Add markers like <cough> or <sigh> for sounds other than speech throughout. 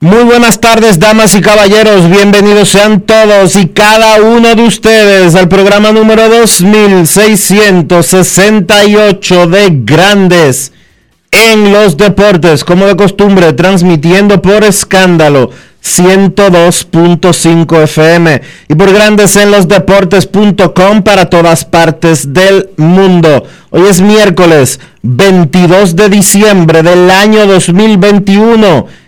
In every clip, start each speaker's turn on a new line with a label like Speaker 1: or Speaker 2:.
Speaker 1: Muy buenas tardes, damas y caballeros. Bienvenidos sean todos y cada uno de ustedes al programa número 2668 de Grandes en los Deportes, como de costumbre, transmitiendo por escándalo 102.5 FM y por Grandes en los Deportes.com para todas partes del mundo. Hoy es miércoles 22 de diciembre del año 2021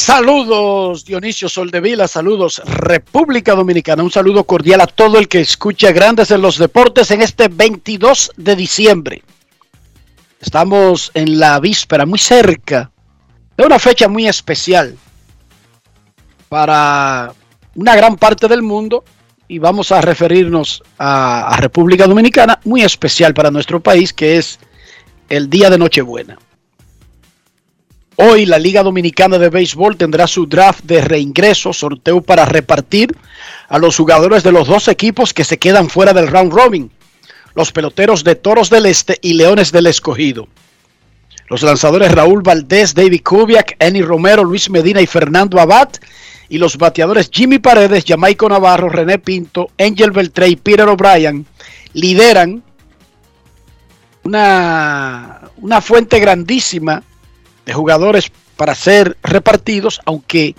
Speaker 2: Saludos Dionisio Soldevila, saludos República Dominicana, un saludo cordial a todo el que escucha Grandes en los Deportes en este 22 de diciembre. Estamos en la víspera, muy cerca de una fecha muy especial para una gran parte del mundo y vamos a referirnos a, a República Dominicana, muy especial para nuestro país, que es el Día de Nochebuena. Hoy la Liga Dominicana de Béisbol tendrá su draft de reingreso, sorteo para repartir a los jugadores de los dos equipos que se quedan fuera del round robin, los peloteros de Toros del Este y Leones del Escogido. Los lanzadores Raúl Valdés, David Kubiak, Eni Romero, Luis Medina y Fernando Abad. Y los bateadores Jimmy Paredes, Jamaico Navarro, René Pinto, Angel Beltré y Peter O'Brien lideran una, una fuente grandísima jugadores para ser repartidos, aunque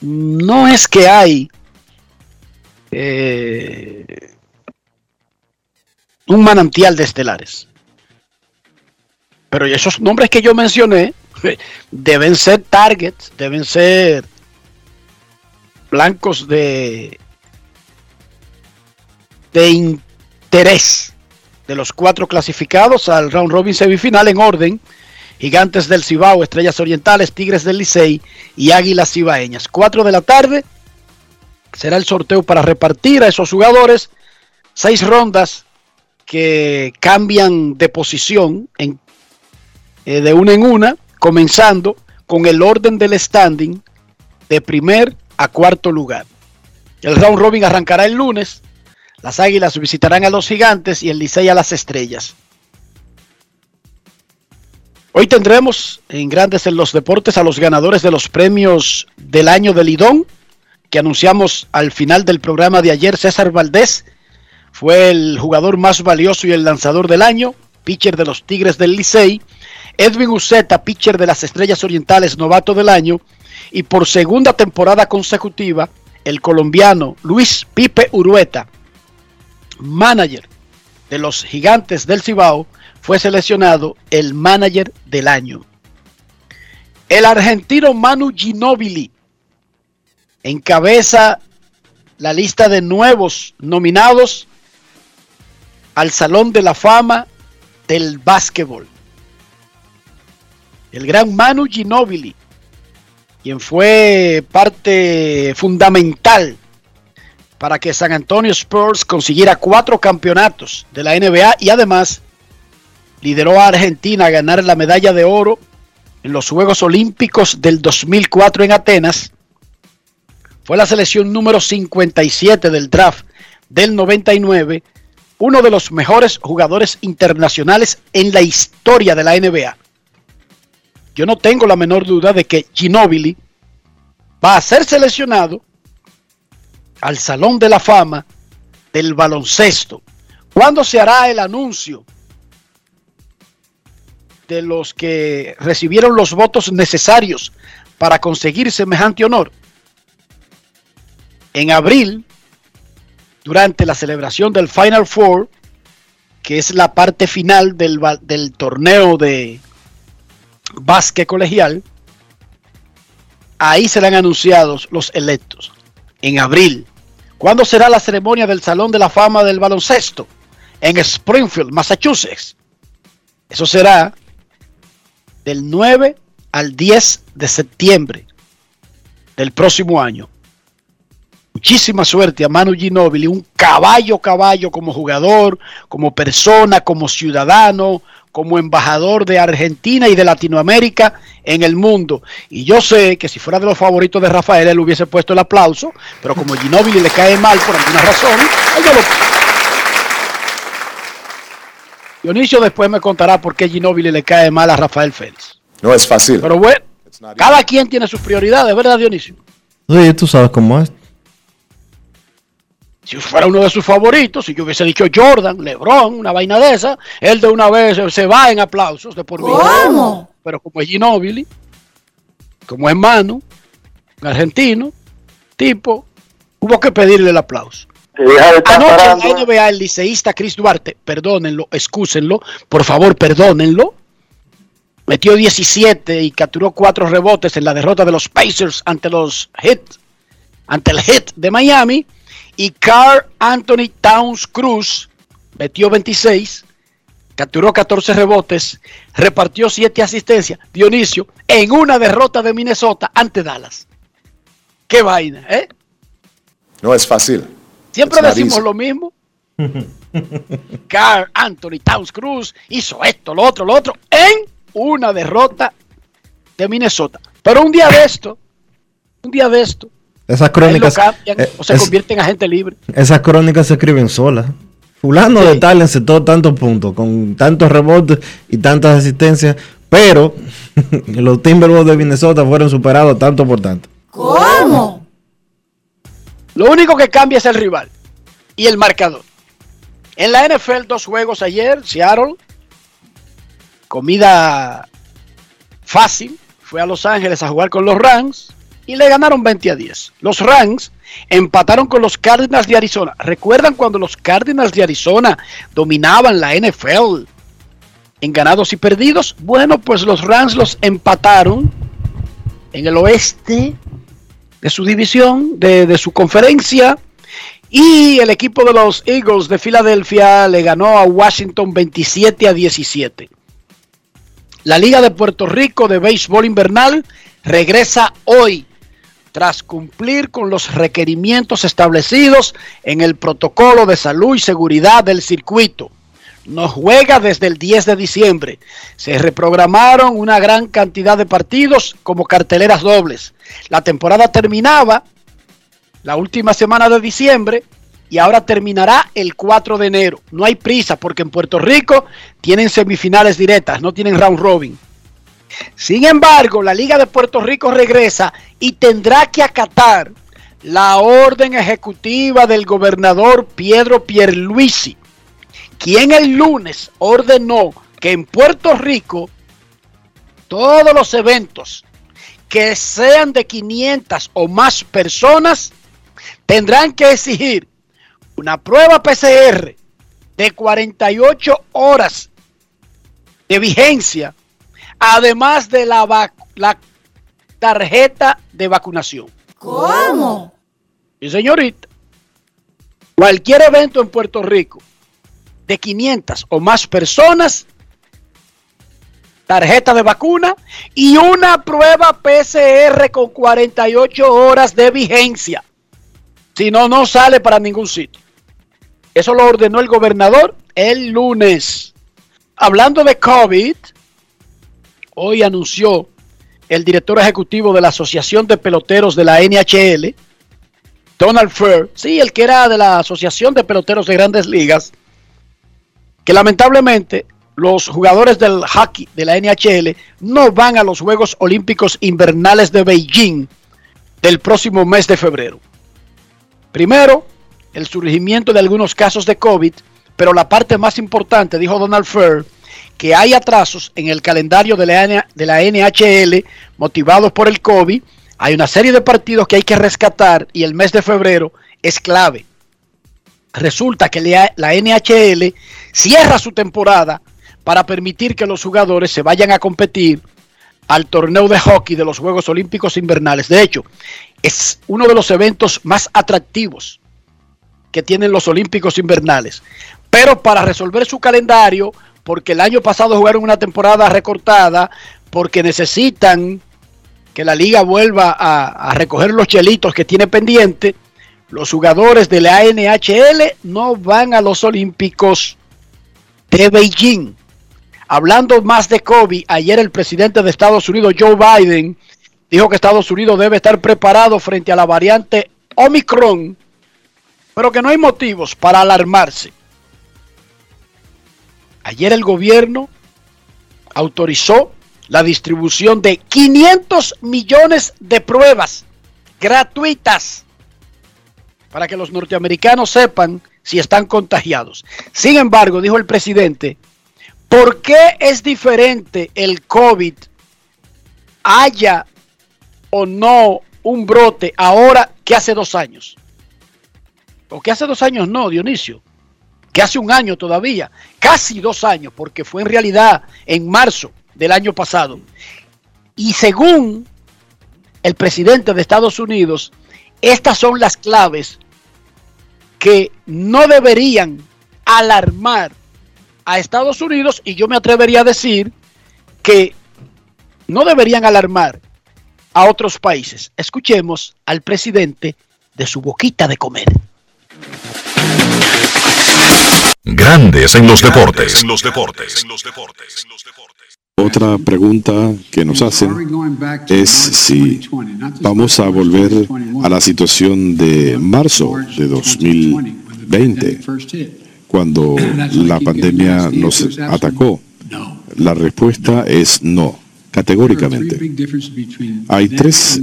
Speaker 2: no es que hay eh, un manantial de estelares. Pero esos nombres que yo mencioné <laughs> deben ser targets, deben ser blancos de, de interés de los cuatro clasificados al round robin semifinal en orden. Gigantes del Cibao, Estrellas Orientales, Tigres del Licey y Águilas Cibaeñas. 4 de la tarde será el sorteo para repartir a esos jugadores. Seis rondas que cambian de posición eh, de una en una, comenzando con el orden del standing de primer a cuarto lugar. El round robin arrancará el lunes. Las Águilas visitarán a los Gigantes y el Licey a las Estrellas. Hoy tendremos en Grandes en los Deportes a los ganadores de los premios del año del Lidón, que anunciamos al final del programa de ayer. César Valdés fue el jugador más valioso y el lanzador del año, pitcher de los Tigres del Licey. Edwin Uceta, pitcher de las Estrellas Orientales, novato del año. Y por segunda temporada consecutiva, el colombiano Luis Pipe Urueta, manager de los Gigantes del Cibao, fue seleccionado el manager del año. El argentino Manu Ginóbili encabeza la lista de nuevos nominados al Salón de la Fama del Básquetbol. El gran Manu Ginobili, quien fue parte fundamental para que San Antonio Spurs consiguiera cuatro campeonatos de la NBA y además lideró a Argentina a ganar la medalla de oro en los Juegos Olímpicos del 2004 en Atenas. Fue la selección número 57 del draft del 99, uno de los mejores jugadores internacionales en la historia de la NBA. Yo no tengo la menor duda de que Ginobili va a ser seleccionado al Salón de la Fama del baloncesto. ¿Cuándo se hará el anuncio de los que recibieron los votos necesarios para conseguir semejante honor? En abril, durante la celebración del Final Four, que es la parte final del, del torneo de básquet colegial, ahí serán anunciados los electos. En abril. ¿Cuándo será la ceremonia del Salón de la Fama del Baloncesto? En Springfield, Massachusetts. Eso será del 9 al 10 de septiembre del próximo año. Muchísima suerte a Manu Ginóbili, un caballo caballo como jugador, como persona, como ciudadano, como embajador de Argentina y de Latinoamérica en el mundo. Y yo sé que si fuera de los favoritos de Rafael, él hubiese puesto el aplauso, pero como Ginóbili le cae mal por alguna razón, él lo... Dionisio después me contará por qué Ginóbili le cae mal a Rafael Félix.
Speaker 3: No es fácil.
Speaker 2: Pero bueno, cada quien tiene sus prioridades, ¿verdad, Dionisio?
Speaker 1: Oye, tú sabes cómo es
Speaker 2: si fuera uno de sus favoritos, si yo hubiese dicho Jordan, LeBron, una vaina de esa, él de una vez se va en aplausos de por vida. Pero como es Ginobili, como es Manu, un argentino, tipo, hubo que pedirle el aplauso. Anoche en la NBA el liceísta Chris Duarte, perdónenlo, excúsenlo, por favor, perdónenlo. Metió 17 y capturó 4 rebotes en la derrota de los Pacers ante los Heat, ante el Heat de Miami y Carl Anthony Towns Cruz metió 26, capturó 14 rebotes, repartió 7 asistencias. Dionisio, en una derrota de Minnesota ante Dallas. Qué vaina, ¿eh?
Speaker 3: No es fácil.
Speaker 2: Siempre decimos lo mismo. <laughs> Carl Anthony Towns Cruz hizo esto, lo otro, lo otro, en una derrota de Minnesota. Pero un día de esto, un día de esto,
Speaker 1: esas crónicas.
Speaker 2: Eh, o se convierten en agente libre.
Speaker 1: Esas crónicas se escriben solas. Fulano de tal encetó tantos puntos, con tantos rebotes y tantas asistencias, pero <laughs> los Timberwolves de Minnesota fueron superados tanto por tanto.
Speaker 2: ¿Cómo? Lo único que cambia es el rival y el marcador. En la NFL, dos juegos ayer, Seattle, comida fácil, fue a Los Ángeles a jugar con los Rams y le ganaron 20 a 10. Los Rams empataron con los Cardinals de Arizona. ¿Recuerdan cuando los Cardinals de Arizona dominaban la NFL en ganados y perdidos? Bueno, pues los Rams los empataron en el oeste de su división, de, de su conferencia. Y el equipo de los Eagles de Filadelfia le ganó a Washington 27 a 17. La Liga de Puerto Rico de Béisbol Invernal regresa hoy tras cumplir con los requerimientos establecidos en el protocolo de salud y seguridad del circuito. No juega desde el 10 de diciembre. Se reprogramaron una gran cantidad de partidos como carteleras dobles. La temporada terminaba la última semana de diciembre y ahora terminará el 4 de enero. No hay prisa porque en Puerto Rico tienen semifinales directas, no tienen round robin. Sin embargo, la Liga de Puerto Rico regresa y tendrá que acatar la orden ejecutiva del gobernador Pedro Pierluisi, quien el lunes ordenó que en Puerto Rico todos los eventos que sean de 500 o más personas tendrán que exigir una prueba PCR de 48 horas de vigencia además de la, la tarjeta de vacunación.
Speaker 4: ¿Cómo?
Speaker 2: Y señorita, cualquier evento en Puerto Rico de 500 o más personas, tarjeta de vacuna y una prueba PCR con 48 horas de vigencia. Si no, no sale para ningún sitio. Eso lo ordenó el gobernador el lunes. Hablando de COVID, hoy anunció el director ejecutivo de la Asociación de Peloteros de la NHL, Donald Fair, sí, el que era de la Asociación de Peloteros de Grandes Ligas, que lamentablemente los jugadores del hockey de la NHL no van a los Juegos Olímpicos Invernales de Beijing del próximo mes de febrero. Primero, el surgimiento de algunos casos de COVID, pero la parte más importante, dijo Donald Fair, que hay atrasos en el calendario de la, de la NHL motivados por el COVID. Hay una serie de partidos que hay que rescatar y el mes de febrero es clave. Resulta que la NHL cierra su temporada para permitir que los jugadores se vayan a competir al torneo de hockey de los Juegos Olímpicos Invernales. De hecho, es uno de los eventos más atractivos que tienen los Olímpicos Invernales. Pero para resolver su calendario, porque el año pasado jugaron una temporada recortada, porque necesitan que la liga vuelva a, recoger los chelitos que tiene pendiente, los jugadores de la NHL no van a los Olímpicos de Beijing. Hablando más de COVID, ayer el presidente de Estados Unidos, Joe Biden, dijo que Estados Unidos debe estar preparado frente a la variante Omicron, pero que no hay motivos para alarmarse. Ayer el gobierno autorizó la distribución de 500 millones de pruebas gratuitas para que los norteamericanos sepan si están contagiados. Sin embargo, dijo el presidente, ¿por qué es diferente el COVID haya o no un brote ahora que hace dos años? O que hace dos años no, Dionisio que hace un año todavía, casi dos años, porque fue en realidad en marzo del año pasado. Y según el presidente de Estados Unidos, estas son las claves que no deberían alarmar a Estados Unidos y yo me atrevería a decir que no deberían alarmar a otros países. Escuchemos al presidente de su boquita de comer.
Speaker 5: Grandes en los deportes.
Speaker 4: Otra pregunta que nos hacen es si vamos a volver a la situación de marzo de 2020, cuando la pandemia nos atacó. La respuesta es no, categóricamente. Hay tres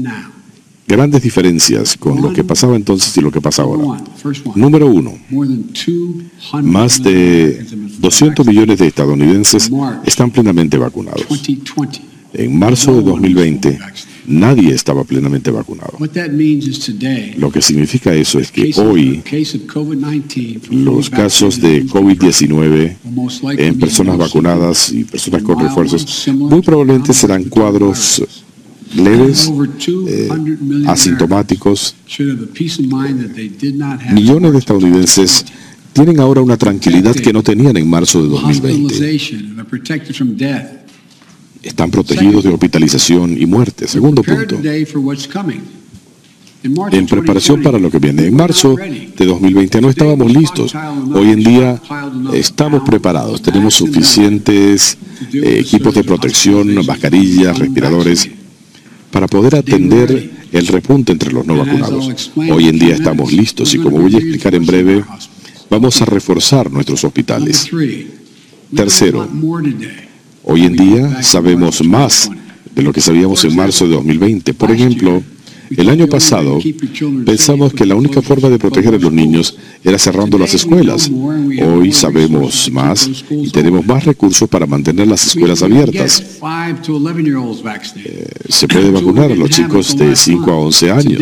Speaker 4: grandes diferencias con lo que pasaba entonces y lo que pasa ahora. Número uno, más de 200 millones de estadounidenses están plenamente vacunados. En marzo de 2020, nadie estaba plenamente vacunado. Lo que significa eso es que hoy los casos de COVID-19 en personas vacunadas y personas con refuerzos muy probablemente serán cuadros leves, eh, asintomáticos. Millones de estadounidenses tienen ahora una tranquilidad que no tenían en marzo de 2020. Están protegidos de hospitalización y muerte. Segundo punto. En preparación para lo que viene. En marzo de 2020 no estábamos listos. Hoy en día estamos preparados. Tenemos suficientes eh, equipos de protección, mascarillas, respiradores para poder atender el repunte entre los no vacunados. Hoy en día estamos listos y como voy a explicar en breve, vamos a reforzar nuestros hospitales. Tercero, hoy en día sabemos más de lo que sabíamos en marzo de 2020. Por ejemplo, el año pasado pensamos que la única forma de proteger a los niños era cerrando las escuelas. Hoy sabemos más y tenemos más recursos para mantener las escuelas abiertas. Eh, se puede vacunar a los chicos de 5 a 11 años.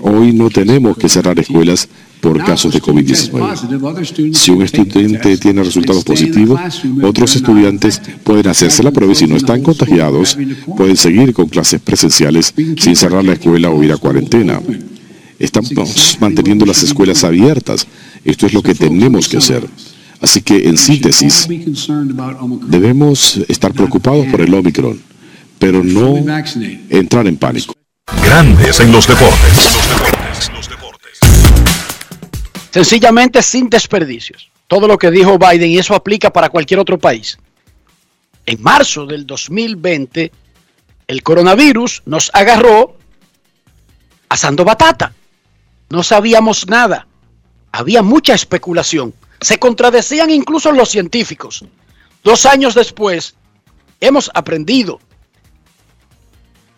Speaker 4: Hoy no tenemos que cerrar escuelas por casos de COVID-19. Si un estudiante tiene resultados positivos, otros estudiantes pueden hacerse la prueba y si no están contagiados, pueden seguir con clases presenciales sin cerrar la escuela o ir a cuarentena. Estamos manteniendo las escuelas abiertas Esto es lo que tenemos que hacer. Así que, en síntesis, debemos estar preocupados por el Omicron, pero no entrar en pánico.
Speaker 5: Grandes en los deportes.
Speaker 2: Sencillamente sin desperdicios. Todo lo que dijo Biden, y eso aplica para cualquier otro país. En marzo del 2020, el coronavirus nos agarró asando batata. No sabíamos nada. Había mucha especulación. Se contradecían incluso los científicos. Dos años después, hemos aprendido.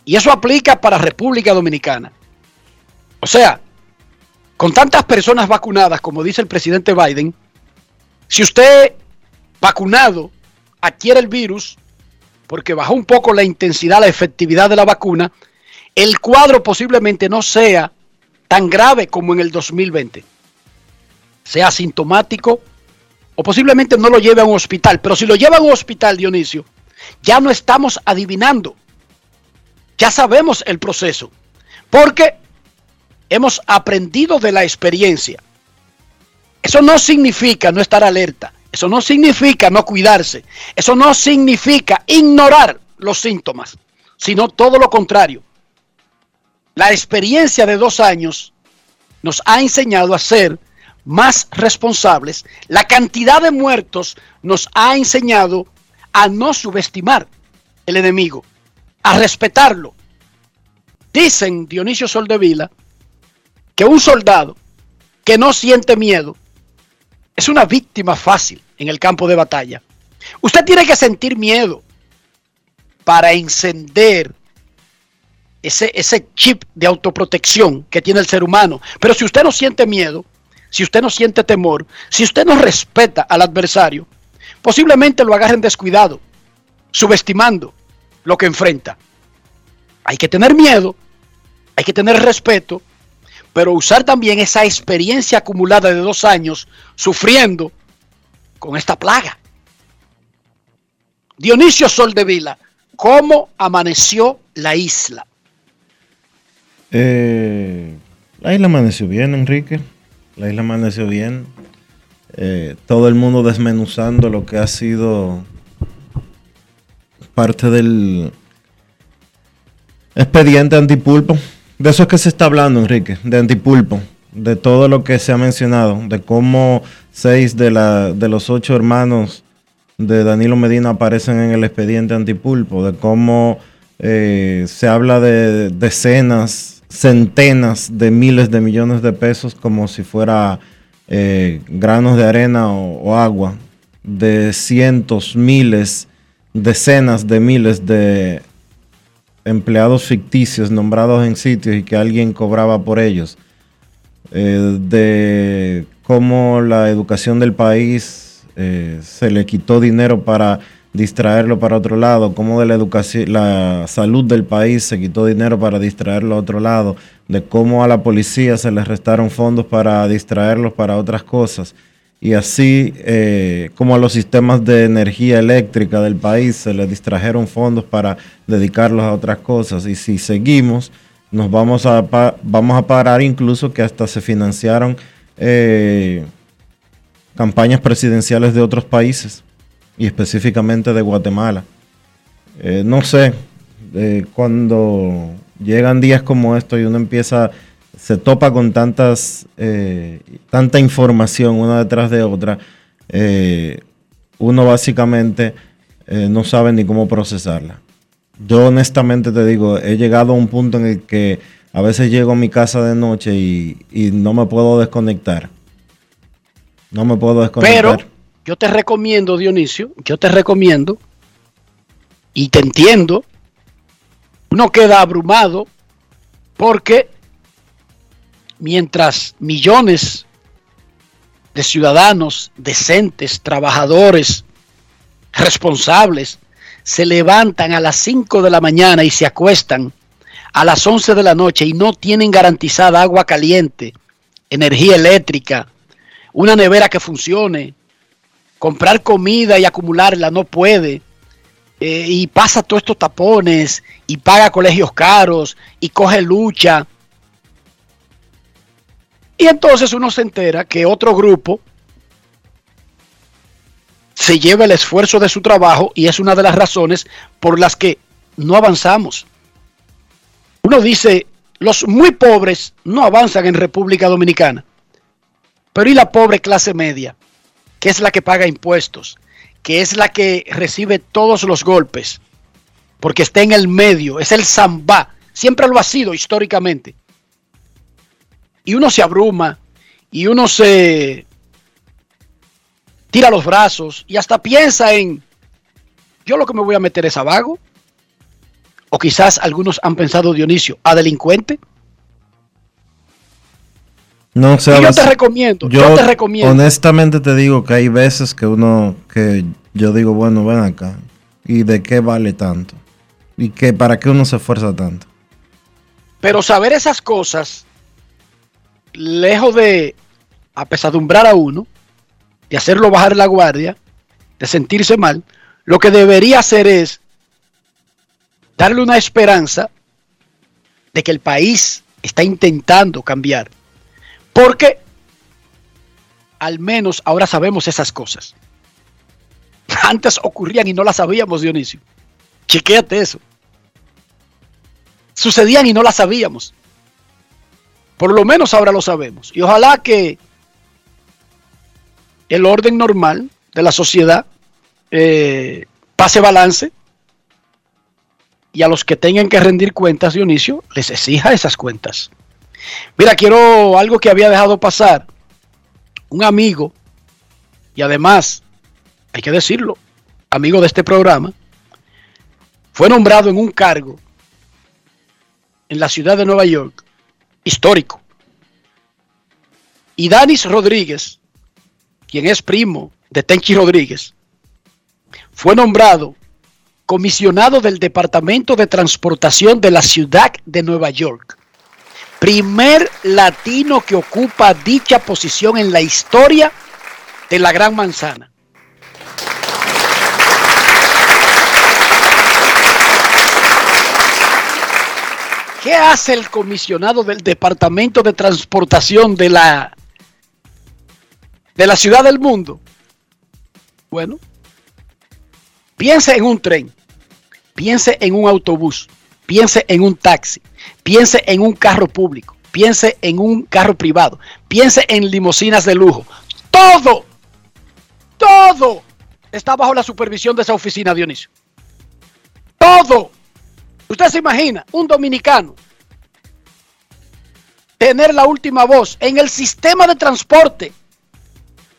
Speaker 2: Y eso aplica para República Dominicana. O sea, con tantas personas vacunadas, como dice el presidente Biden, si usted vacunado adquiere el virus, porque bajó un poco la intensidad, la efectividad de la vacuna, el cuadro posiblemente no sea tan grave como en el 2020. Sea asintomático o posiblemente no lo lleve a un hospital. Pero si lo lleva a un hospital, Dionisio, ya no estamos adivinando. Ya sabemos el proceso. Porque hemos aprendido de la experiencia. Eso no significa no estar alerta. Eso no significa no cuidarse. Eso no significa ignorar los síntomas, sino todo lo contrario. La experiencia de dos años nos ha enseñado a ser más responsables. La cantidad de muertos nos ha enseñado a no subestimar el enemigo, a respetarlo. Dicen Dionisio Soldevila que un soldado que no siente miedo es una víctima fácil en el campo de batalla. Usted tiene que sentir miedo para encender ese, ese chip de autoprotección que tiene el ser humano. Pero si usted no siente miedo, si usted no siente temor, si usted no respeta al adversario, posiblemente lo agarren descuidado, subestimando lo que enfrenta. Hay que tener miedo, hay que tener respeto, pero usar también esa experiencia acumulada de dos años sufriendo con esta plaga. Dionisio Soldevila, ¿cómo amaneció la isla?
Speaker 1: Eh, la isla amaneció bien, Enrique. La isla amaneció bien. Eh, todo el mundo desmenuzando lo que ha sido parte del expediente antipulpo. De eso es que se está hablando, Enrique, de antipulpo, de todo lo que se ha mencionado, de cómo seis de, los ocho hermanos de Danilo Medina aparecen en el expediente antipulpo, de cómo eh, se habla de decenas, centenas de miles de millones de pesos como si fuera eh, granos de arena o agua, de cientos, miles, decenas de miles de empleados ficticios nombrados en sitios y que alguien cobraba por ellos, eh, de cómo la educación del país eh, se le quitó dinero para distraerlo para otro lado, cómo de la educación, la salud del país se quitó dinero para distraerlo a otro lado, de cómo a la policía se le restaron fondos para distraerlos para otras cosas y así eh, como a los sistemas de energía eléctrica del país se les distrajeron fondos para dedicarlos a otras cosas. Y si seguimos, nos vamos a, vamos a parar incluso que hasta se financiaron eh, campañas presidenciales de otros países y específicamente de Guatemala. Eh, no sé, cuando llegan días como esto y uno empieza se topa con tantas, eh, tanta información una detrás de otra, eh, uno básicamente eh, no sabe ni cómo procesarla. Yo honestamente te digo, he llegado a un punto en el que a veces llego a mi casa de noche y, y no me puedo desconectar. No me puedo desconectar.
Speaker 2: Pero yo te recomiendo, Dionisio, yo te recomiendo y te entiendo, uno queda abrumado porque mientras millones de ciudadanos decentes, trabajadores, responsables, se levantan a las 5 de la mañana y se acuestan a las 11 de la noche y no tienen garantizada agua caliente, energía eléctrica, una nevera que funcione, comprar comida y acumularla no puede, eh, y pasa todos estos tapones y paga colegios caros y coge lucha Y entonces uno se entera que otro grupo se lleva el esfuerzo de su trabajo y es una de las razones por las que no avanzamos. Uno dice, los muy pobres no avanzan en República Dominicana, pero ¿y la pobre clase media? Que es la que paga impuestos, que es la que recibe todos los golpes, porque está en el medio, es el zambá, siempre lo ha sido históricamente. Y uno se abruma y uno se tira los brazos y hasta piensa en, yo lo que me voy a meter es a vago. O quizás algunos han pensado, Dionisio, a delincuente.
Speaker 1: No sé.
Speaker 2: Yo te recomiendo, yo, te recomiendo.
Speaker 1: Honestamente te digo que hay veces que uno, que yo digo, bueno, ven acá. ¿Y de qué vale tanto? ¿Y que para qué uno se esfuerza tanto?
Speaker 2: Pero saber esas cosas, lejos de apesadumbrar a uno, de hacerlo bajar la guardia, de sentirse mal, lo que debería hacer es darle una esperanza de que el país está intentando cambiar. Porque al menos ahora sabemos esas cosas. <laughs> Antes ocurrían y no las sabíamos, Dionisio. Chequéate eso. Sucedían y no las sabíamos. Por lo menos ahora lo sabemos. Y ojalá que el orden normal de la sociedad eh, pase balance y a los que tengan que rendir cuentas, Dionisio, les exija esas cuentas. Mira, quiero algo que había dejado pasar. Un amigo, y además, hay que decirlo, amigo de este programa, fue nombrado en un cargo en la ciudad de Nueva York, histórico. Y Danis Rodríguez, quien es primo de Tenchi Rodríguez, fue nombrado comisionado del Departamento de Transportación de la ciudad de Nueva York. Primer latino que ocupa dicha posición en la historia de la Gran Manzana. ¿Qué hace el comisionado del Departamento de Transportación de la de la ciudad del mundo? Bueno, piense en un tren, piense en un autobús, piense en un taxi, piense en un carro público, piense en un carro privado, piense en limosinas de lujo. Todo, todo está bajo la supervisión de esa oficina, Dionisio. Todo. Usted se imagina un dominicano tener la última voz en el sistema de transporte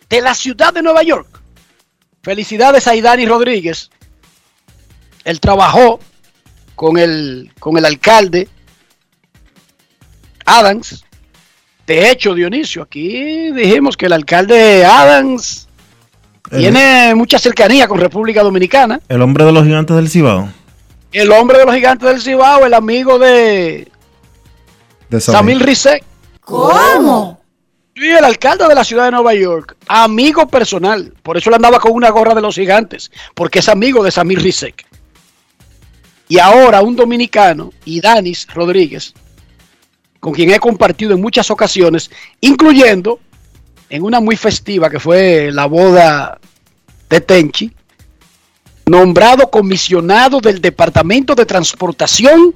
Speaker 2: de la ciudad de Nueva York. Felicidades a Idani Rodríguez. Él trabajó con el, con el alcalde Adams. De hecho, Dionisio, aquí dijimos que el alcalde Adams tiene mucha cercanía con República Dominicana.
Speaker 1: El hombre de los gigantes del Cibao.
Speaker 2: El hombre de los gigantes del Cibao, el amigo de,
Speaker 1: De
Speaker 2: Samil Rizek.
Speaker 6: ¿Cómo?
Speaker 2: Y el alcalde de la ciudad de Nueva York, amigo personal. Por eso él andaba con una gorra de los gigantes, porque es amigo de Samir Rizek. Y ahora un dominicano, Idanis Rodríguez, con quien he compartido en muchas ocasiones, incluyendo en una muy festiva que fue la boda de Tenchi, nombrado comisionado del Departamento de Transportación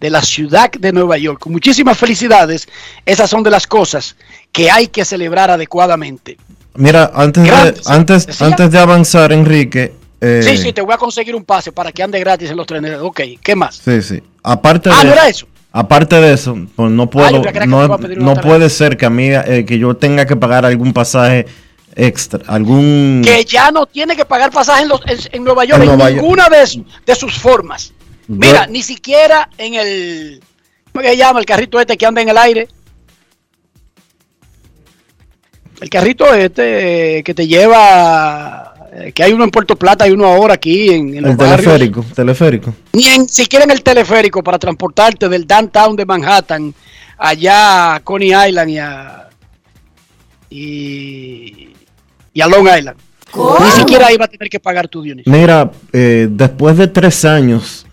Speaker 2: de la ciudad de Nueva York. Muchísimas felicidades. Esas son de las cosas que hay que celebrar adecuadamente.
Speaker 1: Mira, antes de,
Speaker 2: Grandes.
Speaker 1: antes,
Speaker 2: ¿Decía?
Speaker 1: antes de avanzar, Enrique. eh,
Speaker 2: Sí, sí, te voy a conseguir un pase para que ande gratis en los trenes. Ok, ¿qué más?
Speaker 1: Sí, sí. Aparte
Speaker 2: Ah,
Speaker 1: de
Speaker 2: ¿no eso?
Speaker 1: Aparte de eso, pues no puedo,
Speaker 2: Ah, que
Speaker 1: no, no puede ser que a mí, eh, que yo tenga que pagar algún pasaje extra, algún...
Speaker 2: Que ya no tiene que pagar pasaje en, los- en- en Nueva York
Speaker 1: En
Speaker 2: en,
Speaker 1: Nueva York.
Speaker 2: ninguna de, su- de sus formas. Mira, ni siquiera en el. ¿Cómo se llama? El carrito este que anda en el aire. El carrito este eh, que te lleva. eh, Que hay uno en Puerto Plata y uno ahora aquí en, en los
Speaker 1: el
Speaker 2: barrios.
Speaker 1: teleférico, teleférico.
Speaker 2: Ni en siquiera en el teleférico para transportarte del downtown de Manhattan allá a Coney Island y a. Y, y a Long Island. Ni siquiera iba a tener que pagar tu Dionisio.
Speaker 1: Mira, eh, después de tres años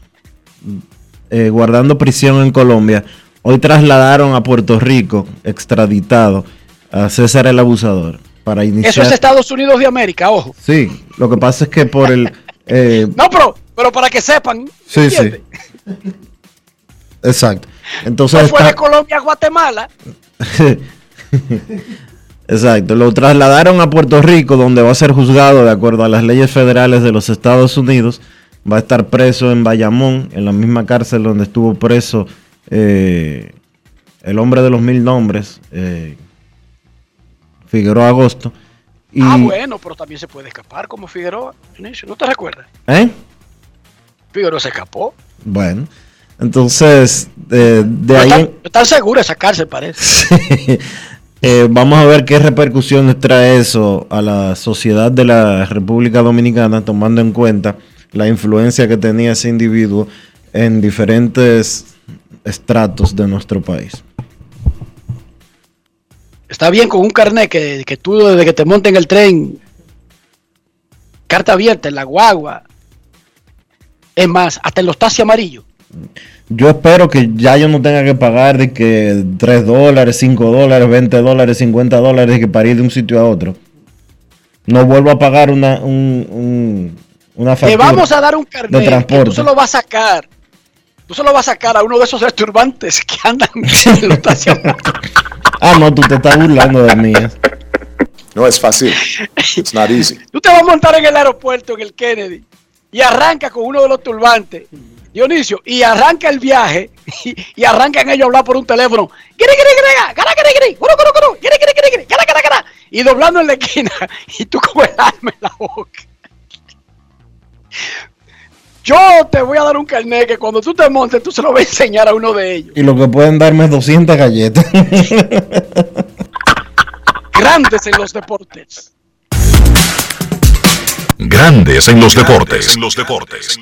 Speaker 1: eh, guardando prisión en Colombia, hoy trasladaron a Puerto Rico, extraditado, a César el Abusador. Para iniciar...
Speaker 2: Eso es Estados Unidos de América, ojo.
Speaker 1: Sí, lo que pasa es que por el... <laughs>
Speaker 2: Eh... no, pero, pero para que sepan.
Speaker 1: Sí, sí. Exacto. Entonces
Speaker 2: no fue de Colombia a Guatemala. <laughs>
Speaker 1: Exacto, lo trasladaron a Puerto Rico, donde va a ser juzgado de acuerdo a las leyes federales de los Estados Unidos. Va a estar preso en Bayamón, en la misma cárcel donde estuvo preso eh, el hombre de los mil nombres, eh, Figueroa Agosto.
Speaker 2: ah, bueno, pero también se puede escapar como Figueroa, ¿no te recuerdas?
Speaker 1: ¿Eh?
Speaker 2: Figueroa se escapó.
Speaker 1: Bueno, entonces, de, ahí...
Speaker 2: Están, están seguros de sacarse, parece. <laughs>
Speaker 1: Eh, vamos a ver qué repercusiones trae eso a la sociedad de la República Dominicana, tomando en cuenta la influencia que tenía ese individuo en diferentes estratos de nuestro país.
Speaker 2: Está bien con un carnet que, tú desde que te monten el tren, carta abierta en la guagua, es más, hasta en los taxis amarillos.
Speaker 1: Yo espero que ya yo no tenga que pagar de que 3 dólares, 5 dólares, 20 dólares, 50 dólares que para ir de un sitio a otro. No vuelvo a pagar una, un, una
Speaker 2: factura. Te vamos a dar un carnet de transporte. tú se lo vas a sacar. Tú se lo vas a sacar a uno de esos esturbantes que andan en <laughs> los
Speaker 1: Ah, no, tú te estás burlando de mí.
Speaker 3: No es fácil. It's not easy.
Speaker 2: Tú te vas a montar en el aeropuerto, en el Kennedy, y arranca con uno de los turbantes Dionisio, y arranca el viaje <laughs> y, arrancan ellos a hablar por un teléfono. Y doblando en la esquina <laughs> y tú con el alma en la boca. Yo te voy a dar un carnet que cuando tú te montes tú se lo vas a enseñar a uno de ellos.
Speaker 1: Y lo que pueden darme es 200 galletas. <laughs>
Speaker 2: Grandes en los deportes.
Speaker 7: Grandes en los deportes. En los deportes. En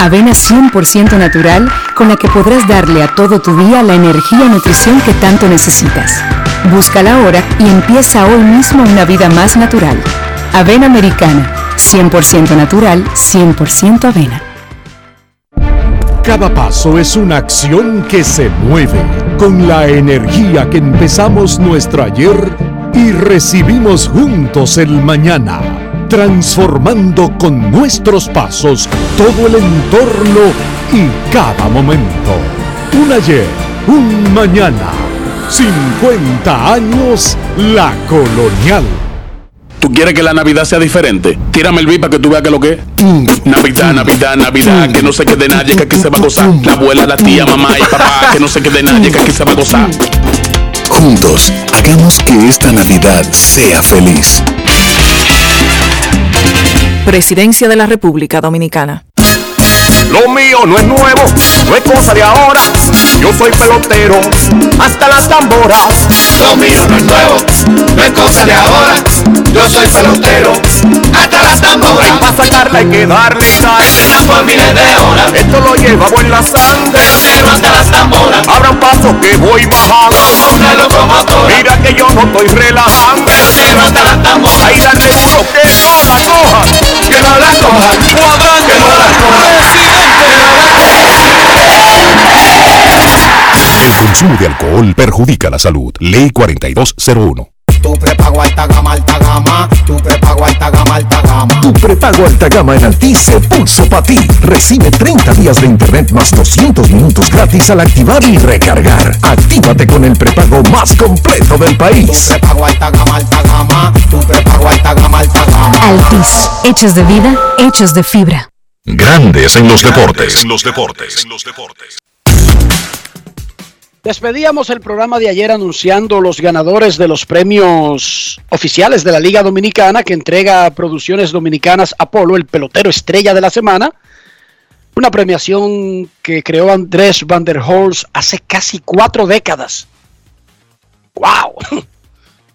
Speaker 6: Avena 100% natural con la que podrás darle a todo tu día la energía y nutrición que tanto necesitas. Búscala ahora y empieza hoy mismo una vida más natural. Avena Americana, 100% natural, 100% avena.
Speaker 7: Cada paso es una acción que se mueve con la energía que empezamos nuestro ayer y recibimos juntos el mañana transformando con nuestros pasos todo el entorno y cada momento. Un ayer, un mañana, 50 años la colonial.
Speaker 8: ¿Tú quieres que la Navidad sea diferente? Tírame el beat para que tú veas que lo que es. Navidad, Navidad, Navidad, que no se quede nadie, que aquí se va a gozar. La abuela, la tía, mamá y papá, que no se quede nadie, que aquí se va a gozar.
Speaker 7: Juntos, hagamos que esta Navidad sea feliz.
Speaker 6: Presidencia de la República Dominicana.
Speaker 9: Lo mío no es nuevo, no es cosa de ahora. Yo soy pelotero, hasta las tamboras.
Speaker 10: Lo mío no es nuevo, no es cosa de ahora. Yo soy pelotero, hasta las tamboras
Speaker 8: tambora. Ay, para sacarla hay que darle gas. por miles de horas. Esto lo llevamos en la sangre. Pero hasta las tamboras. Abra un paso que voy bajando. Como una locomotora. Mira que yo no estoy relajando. Pero hasta las tamboras. Ahí darle duro que no la coja. Que no la coja. Cuadrante que no la coja.
Speaker 5: El consumo de alcohol perjudica la salud. Ley 4201.
Speaker 11: Tu prepago alta gama, alta gama. Tu prepago alta gama, alta.
Speaker 7: Tu prepago alta gama en Altis se pulso para ti. Recibe 30 días de internet más 200 minutos gratis al activar y recargar. Actívate con el prepago más completo del país.
Speaker 11: Tu prepago alta gama, alta gama. Tu prepago alta gama, alta gama.
Speaker 6: Altis, hechos de vida, hechos de fibra.
Speaker 5: Grandes en los deportes. En los deportes. En los deportes.
Speaker 2: Despedíamos el programa de ayer anunciando los ganadores de los premios oficiales de la Liga Dominicana que entrega a Producciones Dominicanas Apolo, el pelotero estrella de la semana. Una premiación que creó Andrés Van der Horst hace casi cuatro décadas. ¡Wow! <laughs>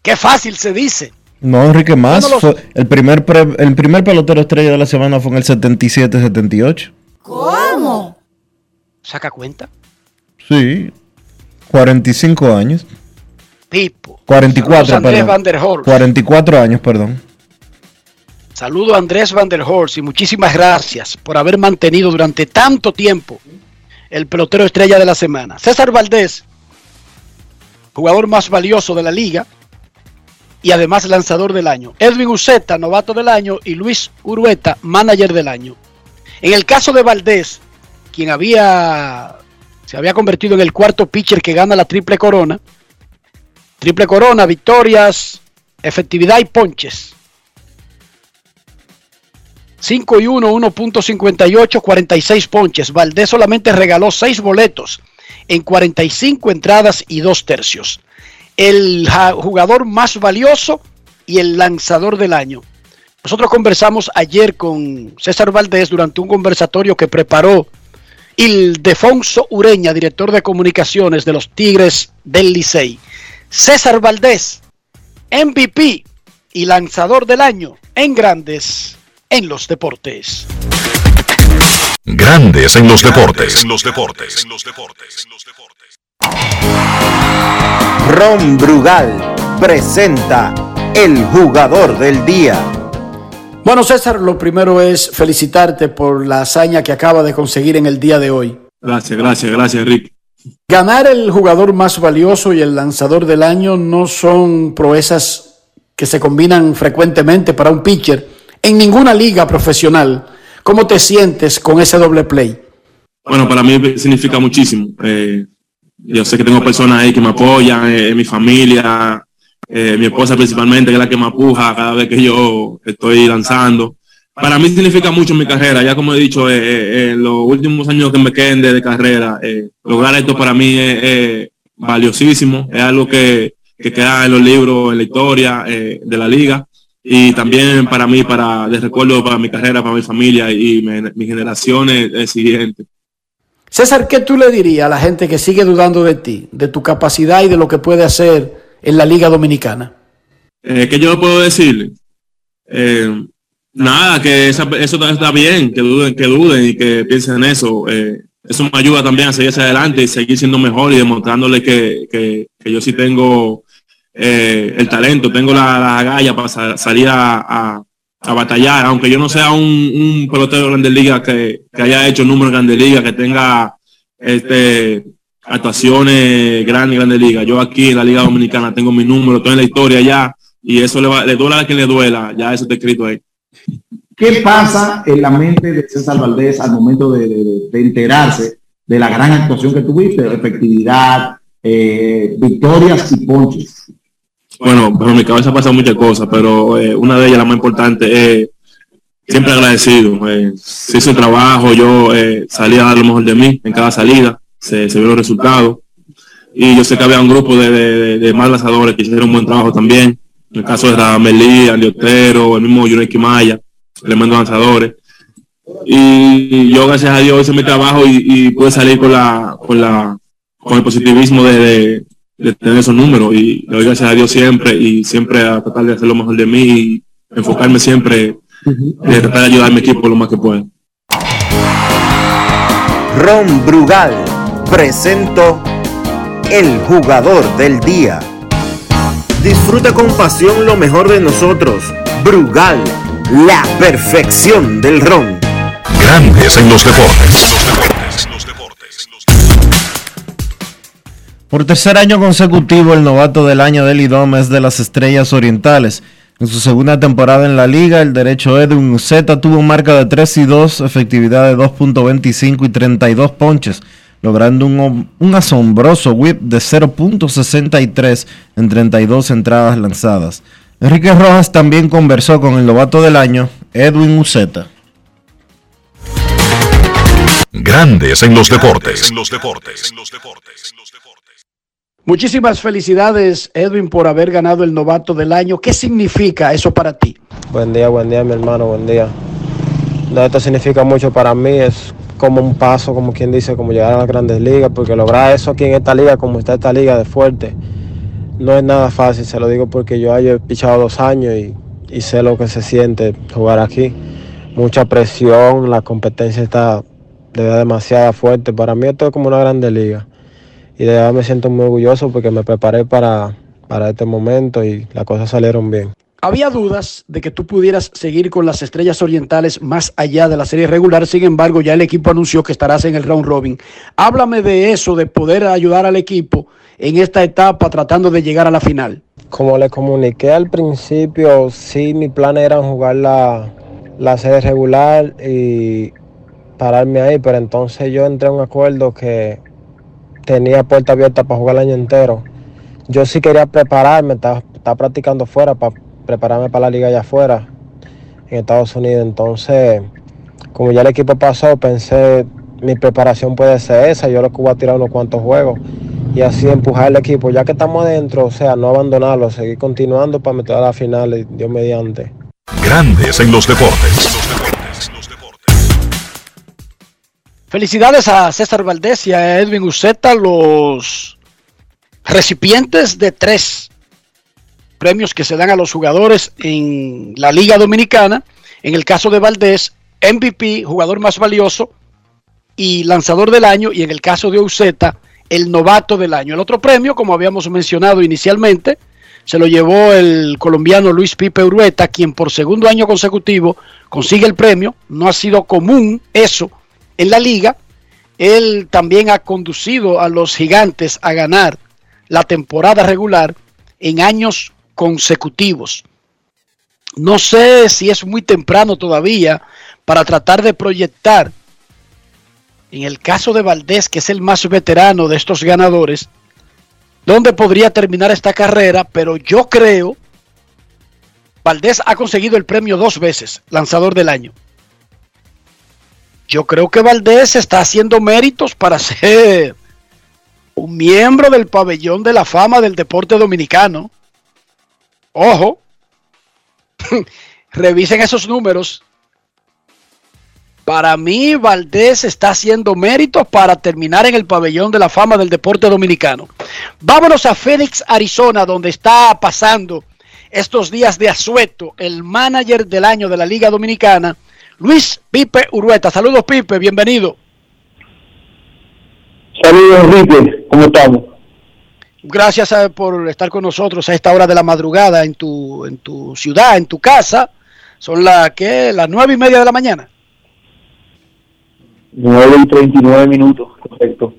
Speaker 2: ¡Qué fácil se dice!
Speaker 1: No, Enrique, más. Fue el, primer el primer pelotero estrella de la semana fue en el 77-78.
Speaker 2: ¿Cómo? ¿Saca cuenta?
Speaker 1: Sí, 45 años.
Speaker 2: Tipo.
Speaker 1: 44,
Speaker 2: Andrés Van der Horst.
Speaker 1: 44 años, perdón.
Speaker 2: Saludo a Andrés Van der Horst y muchísimas gracias por haber mantenido durante tanto tiempo el pelotero estrella de la semana. César Valdés, jugador más valioso de la liga y además lanzador del año. Edwin Uceta, novato del año y Luis Urueta, manager del año. En el caso de Valdés, quien había se había convertido en el cuarto pitcher que gana la triple corona. Triple corona, victorias, efectividad y ponches. 5 y 1, 1.58, 46 ponches. Valdés solamente regaló 6 boletos en 45 entradas y 2 tercios. El jugador más valioso y el lanzador del año. Nosotros conversamos ayer con César Valdés durante un conversatorio que preparó Ildefonso Ureña, director de comunicaciones de los Tigres del Licey. César Valdés, MVP y lanzador del año en Grandes en los Deportes.
Speaker 5: Grandes en los Deportes. En los Deportes. En los Deportes.
Speaker 12: Ron Brugal presenta el jugador del día.
Speaker 2: Bueno, César, lo primero es felicitarte por la hazaña que acaba de conseguir en el día de hoy.
Speaker 13: Gracias, gracias, gracias, Rick.
Speaker 2: Ganar el jugador más valioso y el lanzador del año no son proezas que se combinan frecuentemente para un pitcher en ninguna liga profesional. ¿Cómo te sientes con ese doble play?
Speaker 13: Bueno, para mí significa muchísimo. Eh, yo sé que tengo personas ahí que me apoyan, eh, mi familia, eh, mi esposa principalmente, que es la que me apuja cada vez que yo estoy lanzando. Para mí significa mucho mi carrera, ya como he dicho, eh, eh, en los últimos años que me queden de, carrera, lograr esto para mí es, valiosísimo, es algo que, que, queda en los libros, en la historia de la liga y también para mí, para de recuerdo para mi carrera, para mi familia y mis generaciones siguientes.
Speaker 2: César, ¿qué tú le dirías a la gente que sigue dudando de ti, de tu capacidad y de lo que puede hacer en la Liga Dominicana?
Speaker 13: Eh, ¿Qué yo puedo decirle? Eh, nada, que eso está bien, que duden, que duden y que piensen en eso. Eh, eso me ayuda también a seguir hacia adelante y seguir siendo mejor y demostrándole que, yo sí tengo el talento, tengo la, la para salir a, batallar, aunque yo no sea un, pelotero de Grandes Ligas que, que, haya hecho números en Grandes Ligas, que tenga este actuaciones grandes, grandes ligas. Yo aquí en la Liga Dominicana tengo mi número, estoy en la historia ya, y eso le, va, le duela a quien le duela, ya eso está escrito ahí.
Speaker 14: ¿Qué pasa en la mente de César Valdés al momento de, enterarse de la gran actuación que tuviste, efectividad, eh, victorias y ponches?
Speaker 13: Bueno, por mi cabeza pasan muchas cosas, pero eh, una de ellas, la más importante, es siempre agradecido. Eh, se hizo el trabajo, yo salí a dar lo mejor de mí en cada salida se, vio los resultados. Y yo sé que había un grupo de, de, de más lanzadores que hicieron un buen trabajo también. En el caso de Ramelí, Andiotero, el mismo Yureki Maya, tremendos lanzadores. Y yo, gracias a Dios, hice mi trabajo y, pude salir con la, con la, con el positivismo de, de, tener esos números. Y le doy gracias a Dios siempre y siempre a tratar de hacer lo mejor de mí y enfocarme siempre y tratar de ayudar a mi equipo lo más que pueda.
Speaker 15: Ron Brugal presento el jugador del día. Disfruta con pasión lo mejor de nosotros. Brugal, la perfección del ron.
Speaker 5: Grandes en los deportes.
Speaker 1: Por tercer año consecutivo, el novato del año del IDOM es de las Estrellas Orientales. En su segunda temporada en la liga, el derecho Edwin Z tuvo marca de 3 y 2, efectividad de 2.25 y 32 ponches, logrando un, un asombroso whip de 0.63 en 32 entradas lanzadas. Enrique Rojas también conversó con el novato del año, Edwin Uceta.
Speaker 5: Grandes en los deportes.
Speaker 2: Muchísimas felicidades, Edwin, por haber ganado el novato del año. ¿Qué significa eso para ti?
Speaker 16: Buen día, buen día, mi hermano, buen día. No, esto significa mucho para mí, es como un paso, como quien dice, como llegar a las grandes ligas, porque lograr eso aquí en esta liga, como está esta liga de fuerte, no es nada fácil, se lo digo porque yo he pichado dos años y, y sé lo que se siente jugar aquí. Mucha presión, la competencia está de demasiado fuerte. Para mí esto es como una grande liga. Y de verdad me siento muy orgulloso porque me preparé para, para este momento y las cosas salieron bien.
Speaker 2: Había dudas de que tú pudieras seguir con las estrellas orientales más allá de la serie regular, sin embargo ya el equipo anunció que estarás en el round robin. Háblame de eso, de poder ayudar al equipo en esta etapa tratando de llegar a la final.
Speaker 16: Como le comuniqué al principio, sí, mi plan era jugar la, la serie regular y pararme ahí, pero entonces yo entré a un acuerdo que tenía puerta abierta para jugar el año entero. Yo sí quería prepararme, estaba, estaba practicando fuera para prepararme para la liga allá afuera, en Estados Unidos. Entonces, como ya el equipo pasó, pensé, mi preparación puede ser esa, yo lo que voy a tirar unos cuantos juegos y así empujar el equipo, ya que estamos adentro, o sea, no abandonarlo, seguir continuando para meter a la final, Dios mediante.
Speaker 5: Grandes en los deportes.
Speaker 2: Felicidades a César Valdés y a Edwin Uceta, los recipientes de tres premios que se dan a los jugadores en la Liga Dominicana. En el caso de Valdés, MVP, jugador más valioso y lanzador del año. Y en el caso de Uceta, el novato del año. El otro premio, como habíamos mencionado inicialmente, se lo llevó el colombiano Luis Pipe Urueta, quien por segundo año consecutivo consigue el premio. No ha sido común eso en la liga. Él también ha conducido a los gigantes a ganar la temporada regular en años consecutivos. No sé si es muy temprano todavía para tratar de proyectar, en el caso de Valdés, que es el más veterano de estos ganadores, dónde podría terminar esta carrera, pero yo creo, Valdés ha conseguido el premio dos veces, lanzador del año. Yo creo que Valdés está haciendo méritos para ser un miembro del pabellón de la fama del deporte dominicano. Ojo, <laughs> revisen esos números. Para mí, Valdés está haciendo méritos para terminar en el pabellón de la fama del deporte dominicano. Vámonos a Phoenix, Arizona, donde está pasando estos días de asueto el manager del año de la Liga Dominicana, Luis Pipe Urueta. Saludos, Pipe, bienvenido.
Speaker 17: Saludos, Enrique, ¿cómo estamos?
Speaker 2: Gracias a- por estar con nosotros a esta hora de la madrugada en tu, en tu ciudad, en tu casa. Son las ¿qué? las nueve y media de la mañana.
Speaker 17: 9 y 39 minutos, correcto.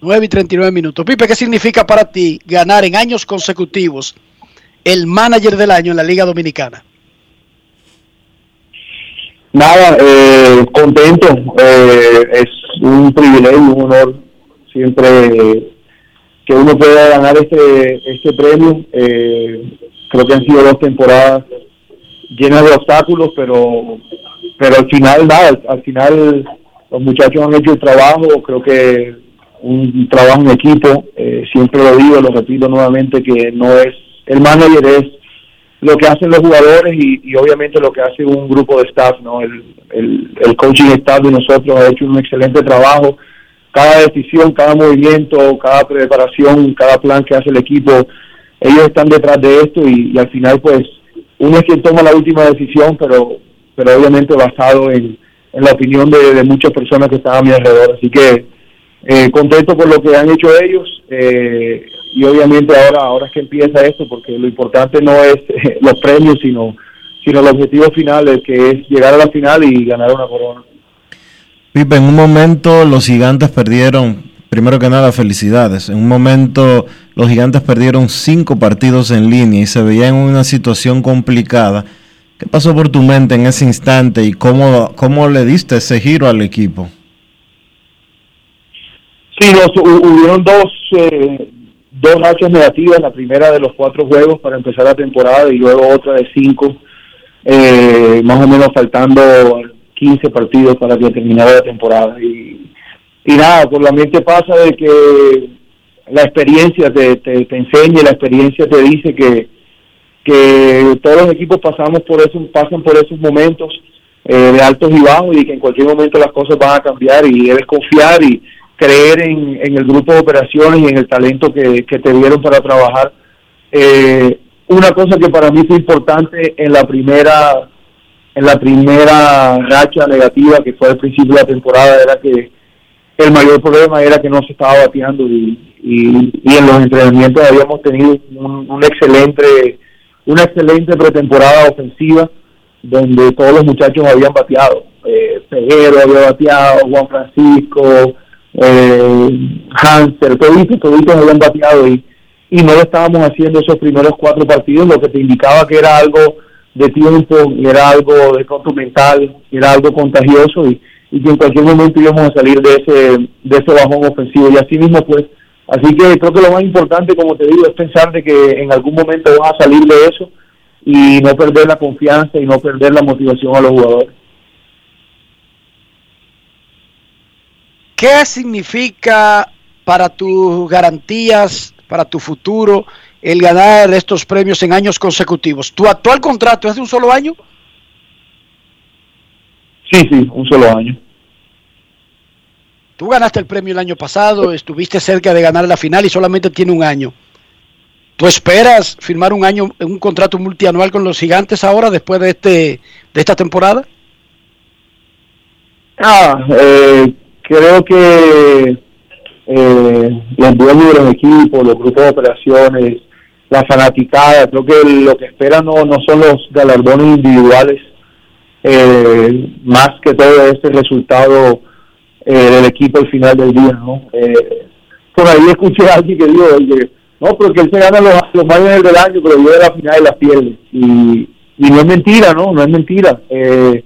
Speaker 2: 9 y 39 minutos. Pipe, ¿qué significa para ti ganar en años consecutivos el manager del año en la Liga Dominicana?
Speaker 17: Nada, eh, contento, eh, es un privilegio, un honor siempre que uno pueda ganar este, este premio. Eh, creo que han sido dos temporadas llenas de obstáculos, pero, pero al final, nada, al, al final los muchachos han hecho el trabajo, creo que un trabajo en equipo, eh, siempre lo digo, lo repito nuevamente, que no es, el manager es lo que hacen los jugadores y, y obviamente lo que hace un grupo de staff, ¿no? El, el, el coaching staff de nosotros ha hecho un excelente trabajo. Cada decisión, cada movimiento, cada preparación, cada plan que hace el equipo, ellos están detrás de esto y, al final pues uno es quien toma la última decisión, pero pero obviamente basado en, en la opinión de, muchas personas que estaban a mi alrededor. Así que eh, contento por lo que han hecho ellos eh, y obviamente ahora ahora es que empieza esto porque lo importante no es eh, los premios sino sino el objetivo final que es llegar a la final y ganar una corona.
Speaker 1: Pipe, en un momento los gigantes perdieron, primero que nada felicidades, en un momento los gigantes perdieron cinco partidos en línea y se veían en una situación complicada. ¿Qué pasó por tu mente en ese instante y cómo, cómo le diste ese giro al equipo?
Speaker 17: Sí, los, hubieron dos, eh, dos rachas negativas, la primera de los cuatro juegos para empezar la temporada y luego otra de cinco, eh, más o menos faltando 15 partidos para que terminara la temporada. Y, y nada, por la mente pasa de que la experiencia te, te, te enseña, la experiencia te dice que, que todos los equipos pasamos por eso, pasan por esos momentos eh, de altos y bajos y que en cualquier momento las cosas van a cambiar y debes confiar y creer en, en el grupo de operaciones y en el talento que, que te dieron para trabajar. Eh, una cosa que para mí fue importante en la primera en la primera racha negativa que fue al principio de la temporada era que el mayor problema era que no se estaba bateando y, y, en los entrenamientos habíamos tenido un, excelente una excelente pretemporada ofensiva donde todos los muchachos habían bateado. Eh, había bateado Juan Francisco eh, Hanser, toditos, toditos habían bateado y, y no lo estábamos haciendo esos primeros cuatro partidos, lo que te indicaba que era algo de tiempo, era algo de pronto mental, era algo contagioso y, y que en cualquier momento íbamos a salir de ese, de ese bajón ofensivo y así mismo pues, así que creo que lo más importante como te digo es pensar de que en algún momento vas a salir de eso y no perder la confianza y no perder la motivación a los jugadores.
Speaker 2: ¿Qué significa para tus garantías, para tu futuro, el ganar estos premios en años consecutivos? ¿Tu actual contrato es de un solo año?
Speaker 17: Sí, sí, un solo año.
Speaker 2: Tú ganaste el premio el año pasado, estuviste cerca de ganar la final y solamente tiene un año. ¿Tú esperas firmar un año, un contrato multianual con los gigantes ahora después de este, de esta temporada?
Speaker 17: Ah, eh, creo que eh, los dueños de los equipos, los grupos de operaciones, la fanaticada, creo que lo que esperan no, no son los galardones individuales, eh, más que todo este resultado eh, del equipo al final del día, ¿no? Eh, por ahí escuché a alguien que dijo, oye, no, porque él se gana los, los mayores del año, pero yo de la final y la pierde. Y, y no es mentira, ¿no? No es mentira. Eh,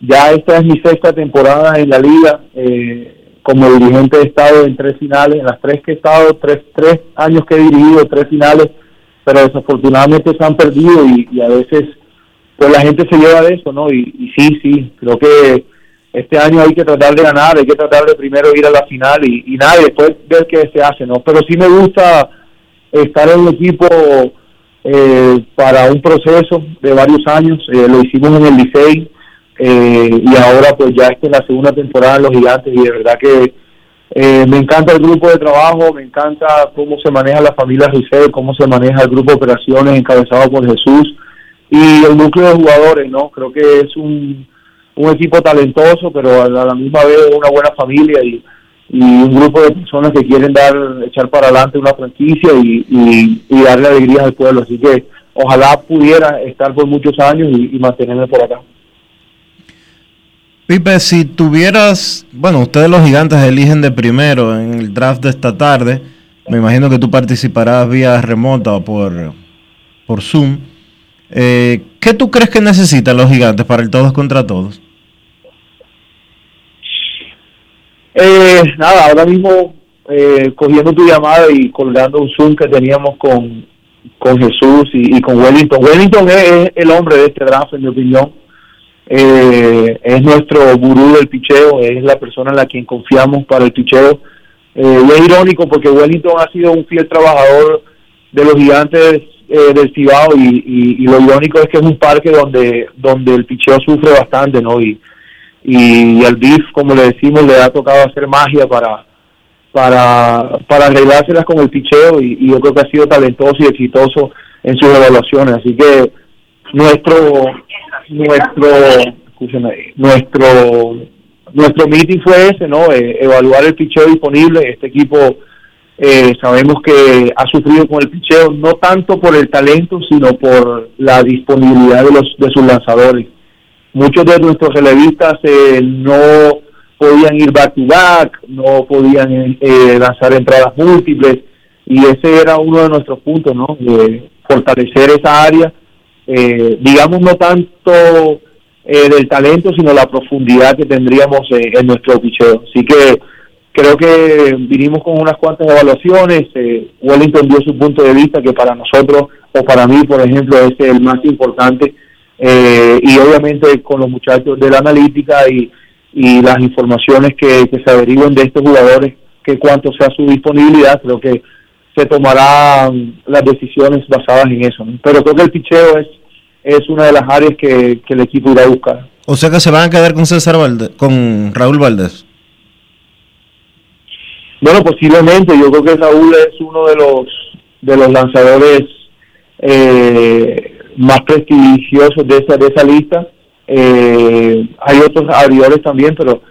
Speaker 17: ya esta es mi sexta temporada en la liga. Eh, como dirigente he estado en tres finales, en las tres que he estado, tres, tres años que he dirigido, tres finales, pero desafortunadamente se han perdido y, a veces pues la gente se lleva de eso, ¿no? Y, sí, sí, creo que este año hay que tratar de ganar, hay que tratar de primero ir a la final y, y nada, después ver qué se hace, ¿no? Pero sí me gusta estar en un equipo eh, para un proceso de varios años, eh, lo hicimos en el Licey, eh, y ahora pues ya esta es la segunda temporada en los gigantes y de verdad que eh, me encanta el grupo de trabajo, me encanta cómo se maneja la familia Rizal, cómo se maneja el grupo de operaciones encabezado por Jesús y el núcleo de jugadores, ¿no? Creo que es un, un equipo talentoso, pero a la, misma vez una buena familia y, un grupo de personas que quieren dar, echar para adelante una franquicia y, y, y darle alegría al pueblo. Así que ojalá pudiera estar por muchos años y mantenerme por acá.
Speaker 1: Pipe, si tuvieras, bueno, ustedes los gigantes eligen de primero en el draft de esta tarde, me imagino que tú participarás vía remota o por, por Zoom. Eh, ¿Qué tú crees que necesitan los gigantes para el todos contra todos?
Speaker 17: Eh, nada, ahora mismo eh, cogiendo tu llamada y colgando un Zoom que teníamos con, con Jesús y, con Wellington. Wellington es el hombre de este draft, en mi opinión eh, es nuestro gurú del picheo, es la persona en la quien confiamos para el picheo. Eh, y es irónico porque Wellington ha sido un fiel trabajador de los gigantes eh, del Cibao y, y, lo irónico es que es un parque donde donde el picheo sufre bastante, ¿no? Y, y, al BIF, como le decimos, le ha tocado hacer magia para para para arreglárselas con el picheo y, y yo creo que ha sido talentoso y exitoso en sus evaluaciones. Así que nuestro nuestro, nuestro, nuestro meeting fue ese, ¿no? Eh, evaluar el picheo disponible. Este equipo eh, sabemos que ha sufrido con el picheo, no tanto por el talento, sino por la disponibilidad de, los, de sus lanzadores. Muchos de nuestros relevistas eh, no podían ir back to back, no podían eh, lanzar entradas múltiples, y ese era uno de nuestros puntos, ¿no? Fortalecer esa área, eh, digamos, no tanto eh, del talento, sino la profundidad que tendríamos eh, en nuestro picheo. Así que creo que vinimos con unas cuantas evaluaciones. Eh, Wellington dio su punto de vista, que para nosotros, o para mí, por ejemplo, es el más importante. Eh, y obviamente con los muchachos de la analítica y, y las informaciones que, que se averigüen de estos jugadores, que cuánto sea su disponibilidad, creo que se tomarán las decisiones basadas en eso. ¿no? Pero creo que el picheo es, es una de las áreas que, que el equipo irá a buscar.
Speaker 1: O sea que se van a quedar con César Valdés, con Raúl Valdés.
Speaker 17: Bueno, posiblemente. Yo creo que Raúl es uno de los de los lanzadores eh, más prestigiosos de esa de esa lista. Eh, hay otros abridores también, pero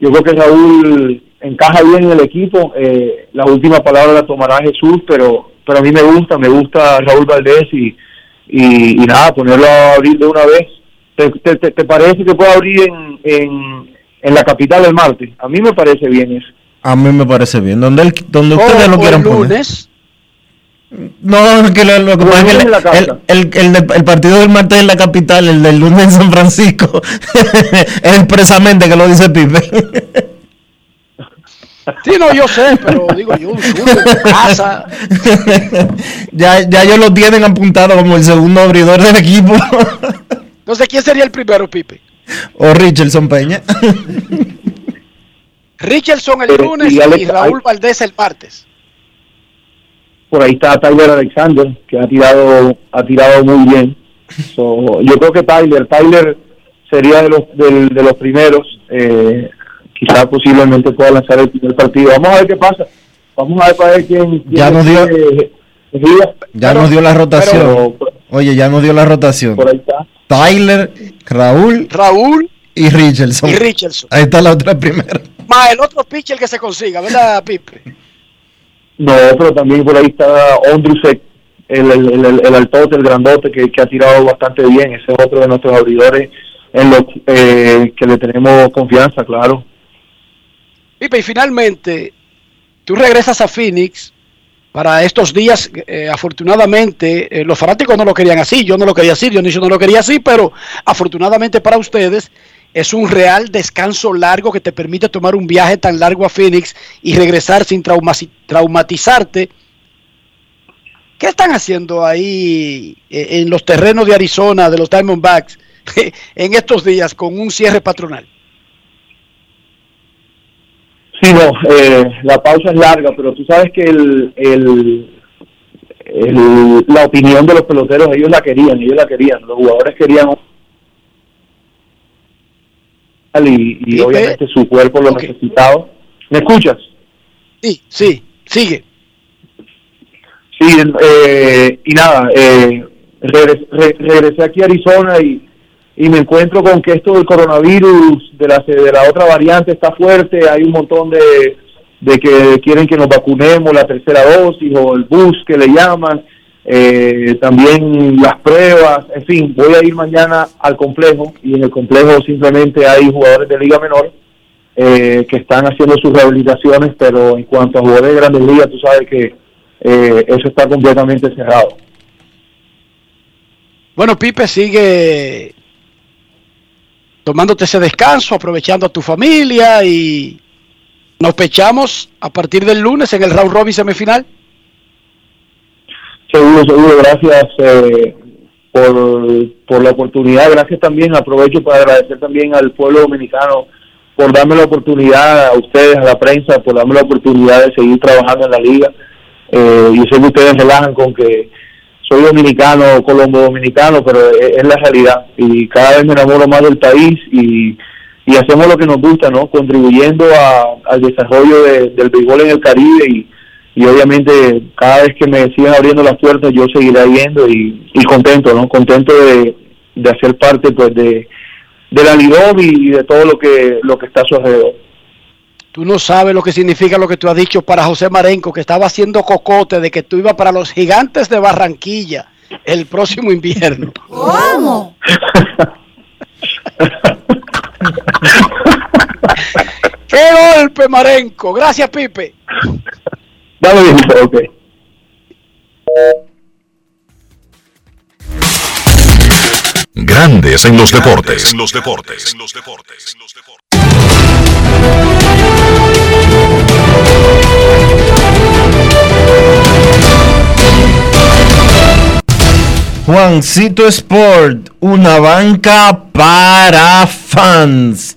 Speaker 17: yo creo que Raúl encaja bien en el equipo. Eh, la última palabra la tomará Jesús, pero pero a mí me gusta, me gusta Raúl Valdés y, y, y nada, ponerlo a abrir de una vez. ¿Te, te, te- te parece que puede abrir en, en, en la capital el martes? A mí me parece bien eso.
Speaker 1: A mí me parece bien. Donde, él- donde ustedes lo quieran
Speaker 17: el
Speaker 1: poner.
Speaker 17: lunes.
Speaker 1: No, es que lo, lo que pasa
Speaker 17: el
Speaker 1: es que el, el, el, el partido del martes en la capital, el del lunes en San Francisco, <laughs> es expresamente que lo dice Pipe. <laughs>
Speaker 2: Sí, no, yo sé, pero digo yo, un en casa.
Speaker 1: ya, ya ellos lo tienen apuntado como el segundo abridor del equipo. <laughs>
Speaker 2: Entonces, ¿quién sería el primero, Pipe?
Speaker 1: o Richardson Peña. <laughs>
Speaker 2: Richardson el
Speaker 17: Pero,
Speaker 2: lunes
Speaker 17: y
Speaker 2: y, Raúl Valdés el martes.
Speaker 17: Por ahí está Tyler Alexander, que ha tirado ha tirado muy bien. So, yo creo que Tyler, Tyler sería de los del- de los primeros. Eh, quizá posiblemente pueda lanzar el primer partido. Vamos a ver qué pasa. Vamos a ver para ver quién, quién
Speaker 1: Ya nos dio-
Speaker 17: decida.
Speaker 1: Ya nos dio la rotación.
Speaker 17: pero-
Speaker 1: Oye, ya nos dio la rotación.
Speaker 17: Por ahí está.
Speaker 1: Tyler, Raúl,
Speaker 2: Raúl
Speaker 1: y Richardson.
Speaker 2: y Richardson.
Speaker 1: Ahí está la otra primera.
Speaker 2: Más el otro pitcher que se consiga, ¿verdad, Pipe?
Speaker 17: No, pero también por ahí está Ondrusek, el, el, el, el, el altote, el grandote, que, que ha tirado bastante bien. Ese es otro de nuestros abridores en los eh, que le tenemos confianza, claro.
Speaker 2: Y finalmente, tú regresas a Phoenix para estos días. eh, afortunadamente, eh, los fanáticos no lo querían así, yo no lo quería así, Dionisio no lo quería así, pero afortunadamente para ustedes es un real descanso largo que te permite tomar un viaje tan largo a Phoenix y regresar sin traumatizarte. ¿Qué están haciendo ahí eh, en los terrenos de Arizona, de los Diamondbacks, <laughs> en estos días con un cierre patronal?
Speaker 17: Sí, no, eh, la pausa es larga, pero tú sabes que el, el, el- la opinión de los peloteros, ellos la querían, ellos la querían, los jugadores querían y, y obviamente su cuerpo lo necesitaba. ¿Me escuchas?
Speaker 2: Sí, sí, sigue.
Speaker 17: Sí, eh, y nada, eh, regres- re- regresé aquí a Arizona y, y me encuentro con que esto del coronavirus, de la, de la otra variante está fuerte, hay un montón de, de que quieren que nos vacunemos la tercera dosis o el bus que le llaman, eh, también las pruebas, en fin, voy a ir mañana al complejo y en el complejo simplemente hay jugadores de liga menor eh, que están haciendo sus rehabilitaciones, pero en cuanto a jugadores de grandes ligas, tú sabes que eh, eso está completamente cerrado.
Speaker 2: Bueno, Pipe sigue tomándote ese descanso, aprovechando a tu familia y nos pechamos a partir del lunes en el round robin semifinal.
Speaker 17: Seguro, seguro, gracias eh, por, por la oportunidad, gracias también, aprovecho para agradecer también al pueblo dominicano por darme la oportunidad, a ustedes, a la prensa, por darme la oportunidad de seguir trabajando en la liga. Eh, yo sé que ustedes relajan con que soy dominicano, colombo dominicano, pero es, la realidad y cada vez me enamoro más del país y, y hacemos lo que nos gusta, ¿no? Contribuyendo a- al desarrollo de- del béisbol en el Caribe y, y obviamente cada vez que me sigan abriendo las puertas yo seguiré yendo y, y contento, ¿no? Contento de, de hacer parte pues de, de la Lidom y de todo lo que, lo que está a su alrededor.
Speaker 2: Tú no sabes lo que significa lo que tú has dicho para José Marenco, que estaba haciendo cocote de que tú ibas para los gigantes de Barranquilla el próximo invierno.
Speaker 18: ¿Cómo? <laughs>
Speaker 2: ¡Qué golpe, Marenco! Gracias, Pipe.
Speaker 17: Dame bien, ok.
Speaker 5: Grandes en los deportes. los deportes.
Speaker 1: Juancito Sport, una banca para fans.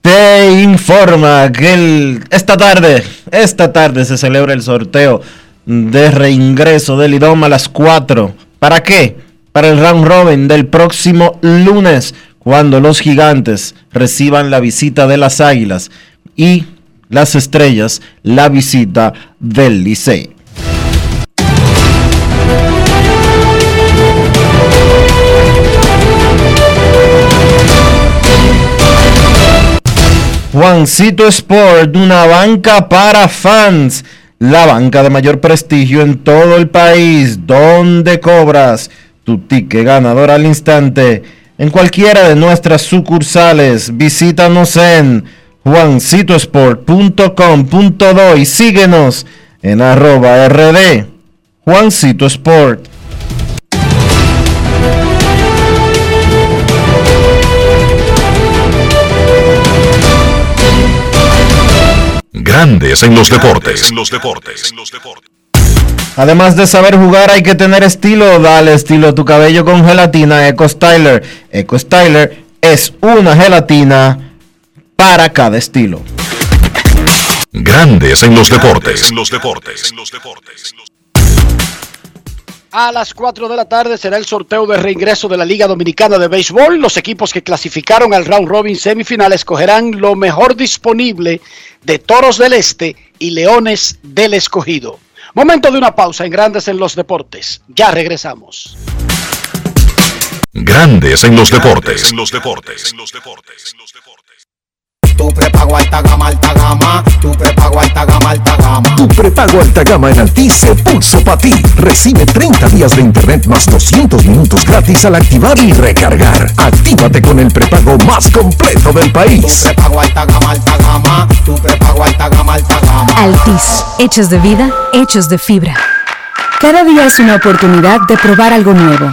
Speaker 1: Te informa que esta tarde, esta tarde se celebra el sorteo de reingreso del IDOM a las 4. ¿Para qué? Para el round robin del próximo lunes, cuando los gigantes reciban la visita de las águilas y las estrellas la visita del Licey. Juancito Sport, una banca para fans, la banca de mayor prestigio en todo el país, donde cobras tu ticket ganador al instante en cualquiera de nuestras sucursales. Visítanos en juancitosport.com.do y síguenos en arroba rd Juancito Sport.
Speaker 5: Grandes en los deportes.
Speaker 1: Además de saber jugar, hay que tener estilo. Dale estilo a tu cabello con gelatina Eco Styler. Eco Styler es una gelatina para cada estilo.
Speaker 5: Grandes en los deportes.
Speaker 2: A las 4 de la tarde será el sorteo de reingreso de la Liga Dominicana de Béisbol. Los equipos que clasificaron al round robin semifinal escogerán lo mejor disponible de Toros del Este y Leones del Escogido. Momento de una pausa en Grandes en los Deportes. Ya regresamos.
Speaker 5: Grandes en los deportes.
Speaker 19: Tu prepago alta gama, alta gama. Tu prepago alta gama, alta gama.
Speaker 7: Tu prepago alta gama en Altis se puso para ti. Recibe 30 días de internet más 200 minutos gratis al activar y recargar. Actívate con el prepago más completo del país.
Speaker 19: Prepago alta gama, alta gama. Tu prepago alta gama, alta gama.
Speaker 6: Altis, hechos de vida, hechos de fibra. Cada día es una oportunidad de probar algo nuevo.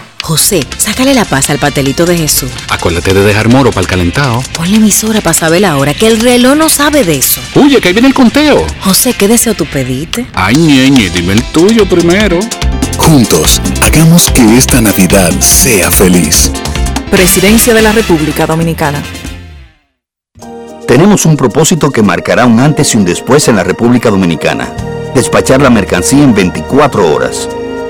Speaker 20: José, sácale la paz al pastelito de Jesús.
Speaker 21: Acuérdate de dejar moro para el calentado.
Speaker 20: Ponle emisora para saber la hora, que el reloj no sabe de eso.
Speaker 21: Oye, que ahí viene el conteo.
Speaker 20: José, ¿qué deseo tú pediste?
Speaker 21: Ay, ñeñe, dime el tuyo primero.
Speaker 7: Juntos, hagamos que esta Navidad sea feliz.
Speaker 22: Presidencia de la República Dominicana.
Speaker 23: Tenemos un propósito que marcará un antes y un después en la República Dominicana. Despachar la mercancía en 24 horas.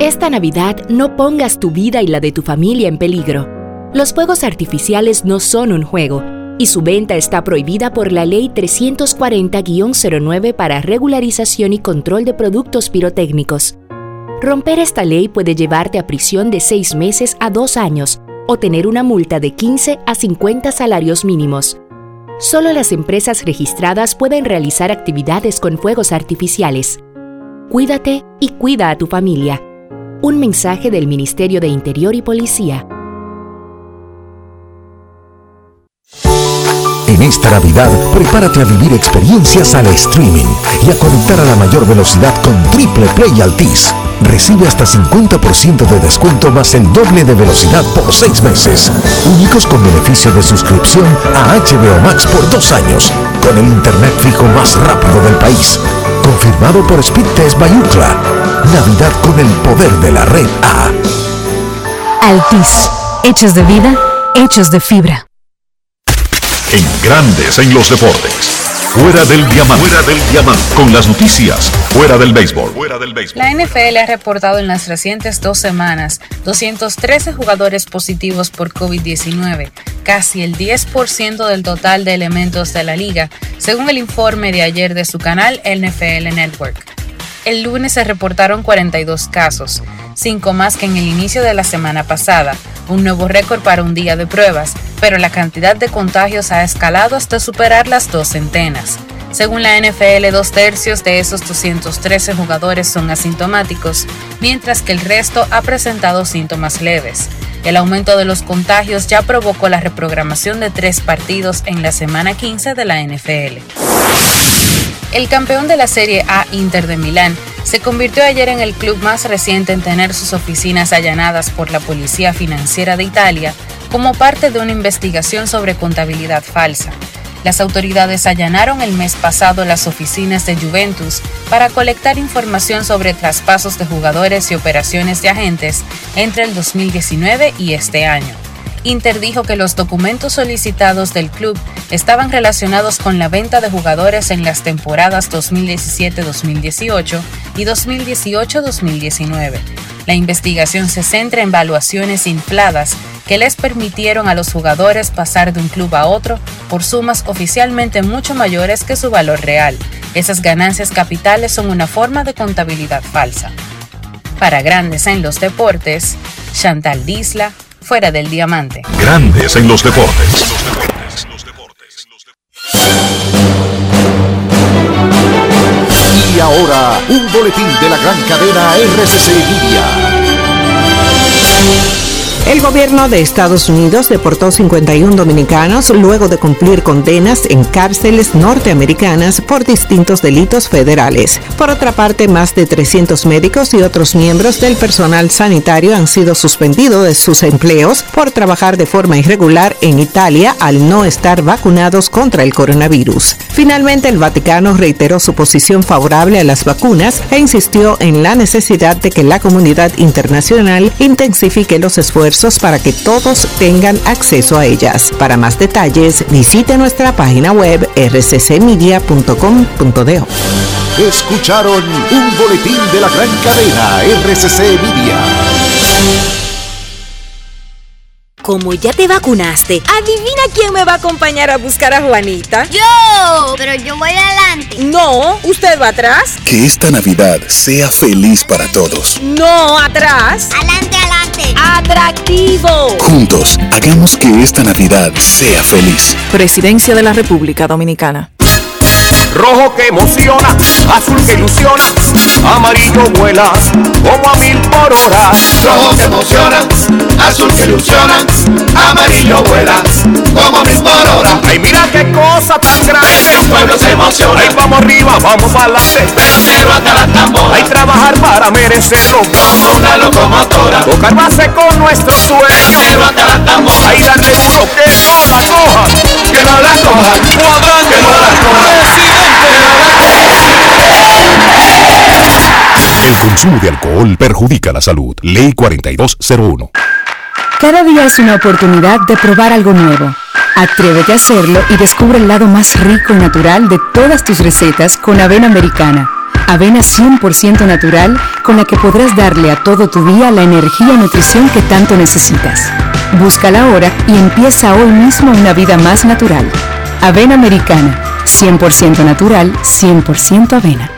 Speaker 24: Esta Navidad no pongas tu vida y la de tu familia en peligro. Los fuegos artificiales no son un juego y su venta está prohibida por la Ley 340-09 para regularización y control de productos pirotécnicos. Romper esta ley puede llevarte a prisión de seis meses a dos años o tener una multa de 15 a 50 salarios mínimos. Solo las empresas registradas pueden realizar actividades con fuegos artificiales. Cuídate y cuida a tu familia. Un mensaje del Ministerio de Interior y Policía.
Speaker 7: En esta Navidad, prepárate a vivir experiencias al streaming y a conectar a la mayor velocidad con Triple Play Altis. Recibe hasta 50% de descuento más el doble de velocidad por seis meses. Únicos con beneficio de suscripción a HBO Max por dos años, con el internet fijo más rápido del país. Confirmado por Speed Test by Ookla. Navidad con el poder de la red A.
Speaker 6: Altis. Hechos de vida, hechos de fibra.
Speaker 5: En Grandes en los Deportes. Fuera del diamante. Fuera del diamante. Con las noticias. Fuera del béisbol. Fuera del béisbol.
Speaker 25: La NFL ha reportado en las recientes dos semanas 213 jugadores positivos por COVID-19, casi el 10% del total de elementos de la liga, según el informe de ayer de su canal NFL Network. El lunes se reportaron 42 casos, 5 más que en el inicio de la semana pasada, un nuevo récord para un día de pruebas, pero la cantidad de contagios ha escalado hasta superar las dos centenas. Según la NFL, dos tercios de esos 213 jugadores son asintomáticos, mientras que el resto ha presentado síntomas leves. El aumento de los contagios ya provocó la reprogramación de tres partidos en la semana 15 de la NFL. El campeón de la Serie A Inter de Milán se convirtió ayer en el club más reciente en tener sus oficinas allanadas por la Policía Financiera de Italia como parte de una investigación sobre contabilidad falsa. Las autoridades allanaron el mes pasado las oficinas de Juventus para colectar información sobre traspasos de jugadores y operaciones de agentes entre el 2019 y este año. Inter dijo que los documentos solicitados del club estaban relacionados con la venta de jugadores en las temporadas 2017-2018 y 2018-2019. La investigación se centra en valuaciones infladas que les permitieron a los jugadores pasar de un club a otro por sumas oficialmente mucho mayores que su valor real. Esas ganancias capitales son una forma de contabilidad falsa. Para grandes en los deportes, Chantal Disla, fuera del diamante.
Speaker 5: Grandes en los deportes.
Speaker 7: Y ahora, un boletín de la gran cadena RCC Media.
Speaker 26: El gobierno de Estados Unidos deportó 51 dominicanos luego de cumplir condenas en cárceles norteamericanas por distintos delitos federales. Por otra parte, más de 300 médicos y otros miembros del personal sanitario han sido suspendidos de sus empleos por trabajar de forma irregular en Italia al no estar vacunados contra el coronavirus. Finalmente, el Vaticano reiteró su posición favorable a las vacunas e insistió en la necesidad de que la comunidad internacional intensifique los esfuerzos para que todos tengan acceso a ellas. Para más detalles, visite nuestra página web rccmedia.com.do.
Speaker 7: Escucharon un boletín de la gran cadena RCC Media.
Speaker 20: Como ya te vacunaste, adivina quién me va a acompañar a buscar a Juanita.
Speaker 27: Yo, pero yo voy adelante.
Speaker 20: No, usted va atrás.
Speaker 28: Que esta Navidad sea feliz para todos.
Speaker 20: No, atrás.
Speaker 27: Adelante, adelante.
Speaker 20: Atractivo.
Speaker 28: Juntos, hagamos que esta Navidad sea feliz.
Speaker 22: Presidencia de la República Dominicana.
Speaker 8: Rojo que emociona, azul que ilusiona, amarillo vuela como a mil por hora.
Speaker 29: Rojo que emociona, azul que ilusiona, amarillo vuela
Speaker 8: como mil por hora. Ay, mira qué cosa tan grande. El pueblo se emociona. Ay, vamos arriba, vamos adelante. Pero hasta la tambora. Hay trabajar para merecerlo. Como una locomotora. Tocar base con nuestro sueño. Pero hasta la tambora. Ay, darle duro que no la coja. Que no la coja. Cuadrante. Que no la coja.
Speaker 5: Consumo de alcohol perjudica la salud. Ley 4201.
Speaker 6: Cada día es una oportunidad de probar algo nuevo. Atrévete a hacerlo y descubre el lado más rico y natural de todas tus recetas con avena americana. Avena 100% natural con la que podrás darle a todo tu día la energía y nutrición que tanto necesitas. Búscala ahora y empieza hoy mismo una vida más natural. Avena americana, 100% natural, 100% avena.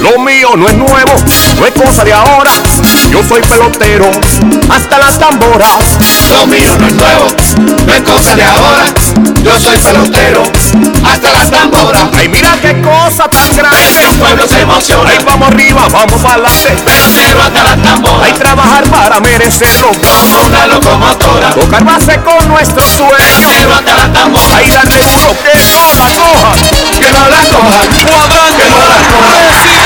Speaker 8: Lo mío no es nuevo, no es cosa de ahora. Yo soy pelotero, hasta las tamboras. Lo mío no es nuevo, no es cosa de ahora. Yo soy pelotero, hasta las tamboras. Ay, mira qué cosa tan grande. El pueblo se emociona. Ay, vamos arriba, vamos adelante. Pelotero hasta las tamboras. Hay trabajar para merecerlo. Como una locomotora. Tocar base con nuestro sueño. Pelotero hasta las tamboras. Ay, darle duro que no la coja. Que no la coja. Cuadrante. Que no la coja.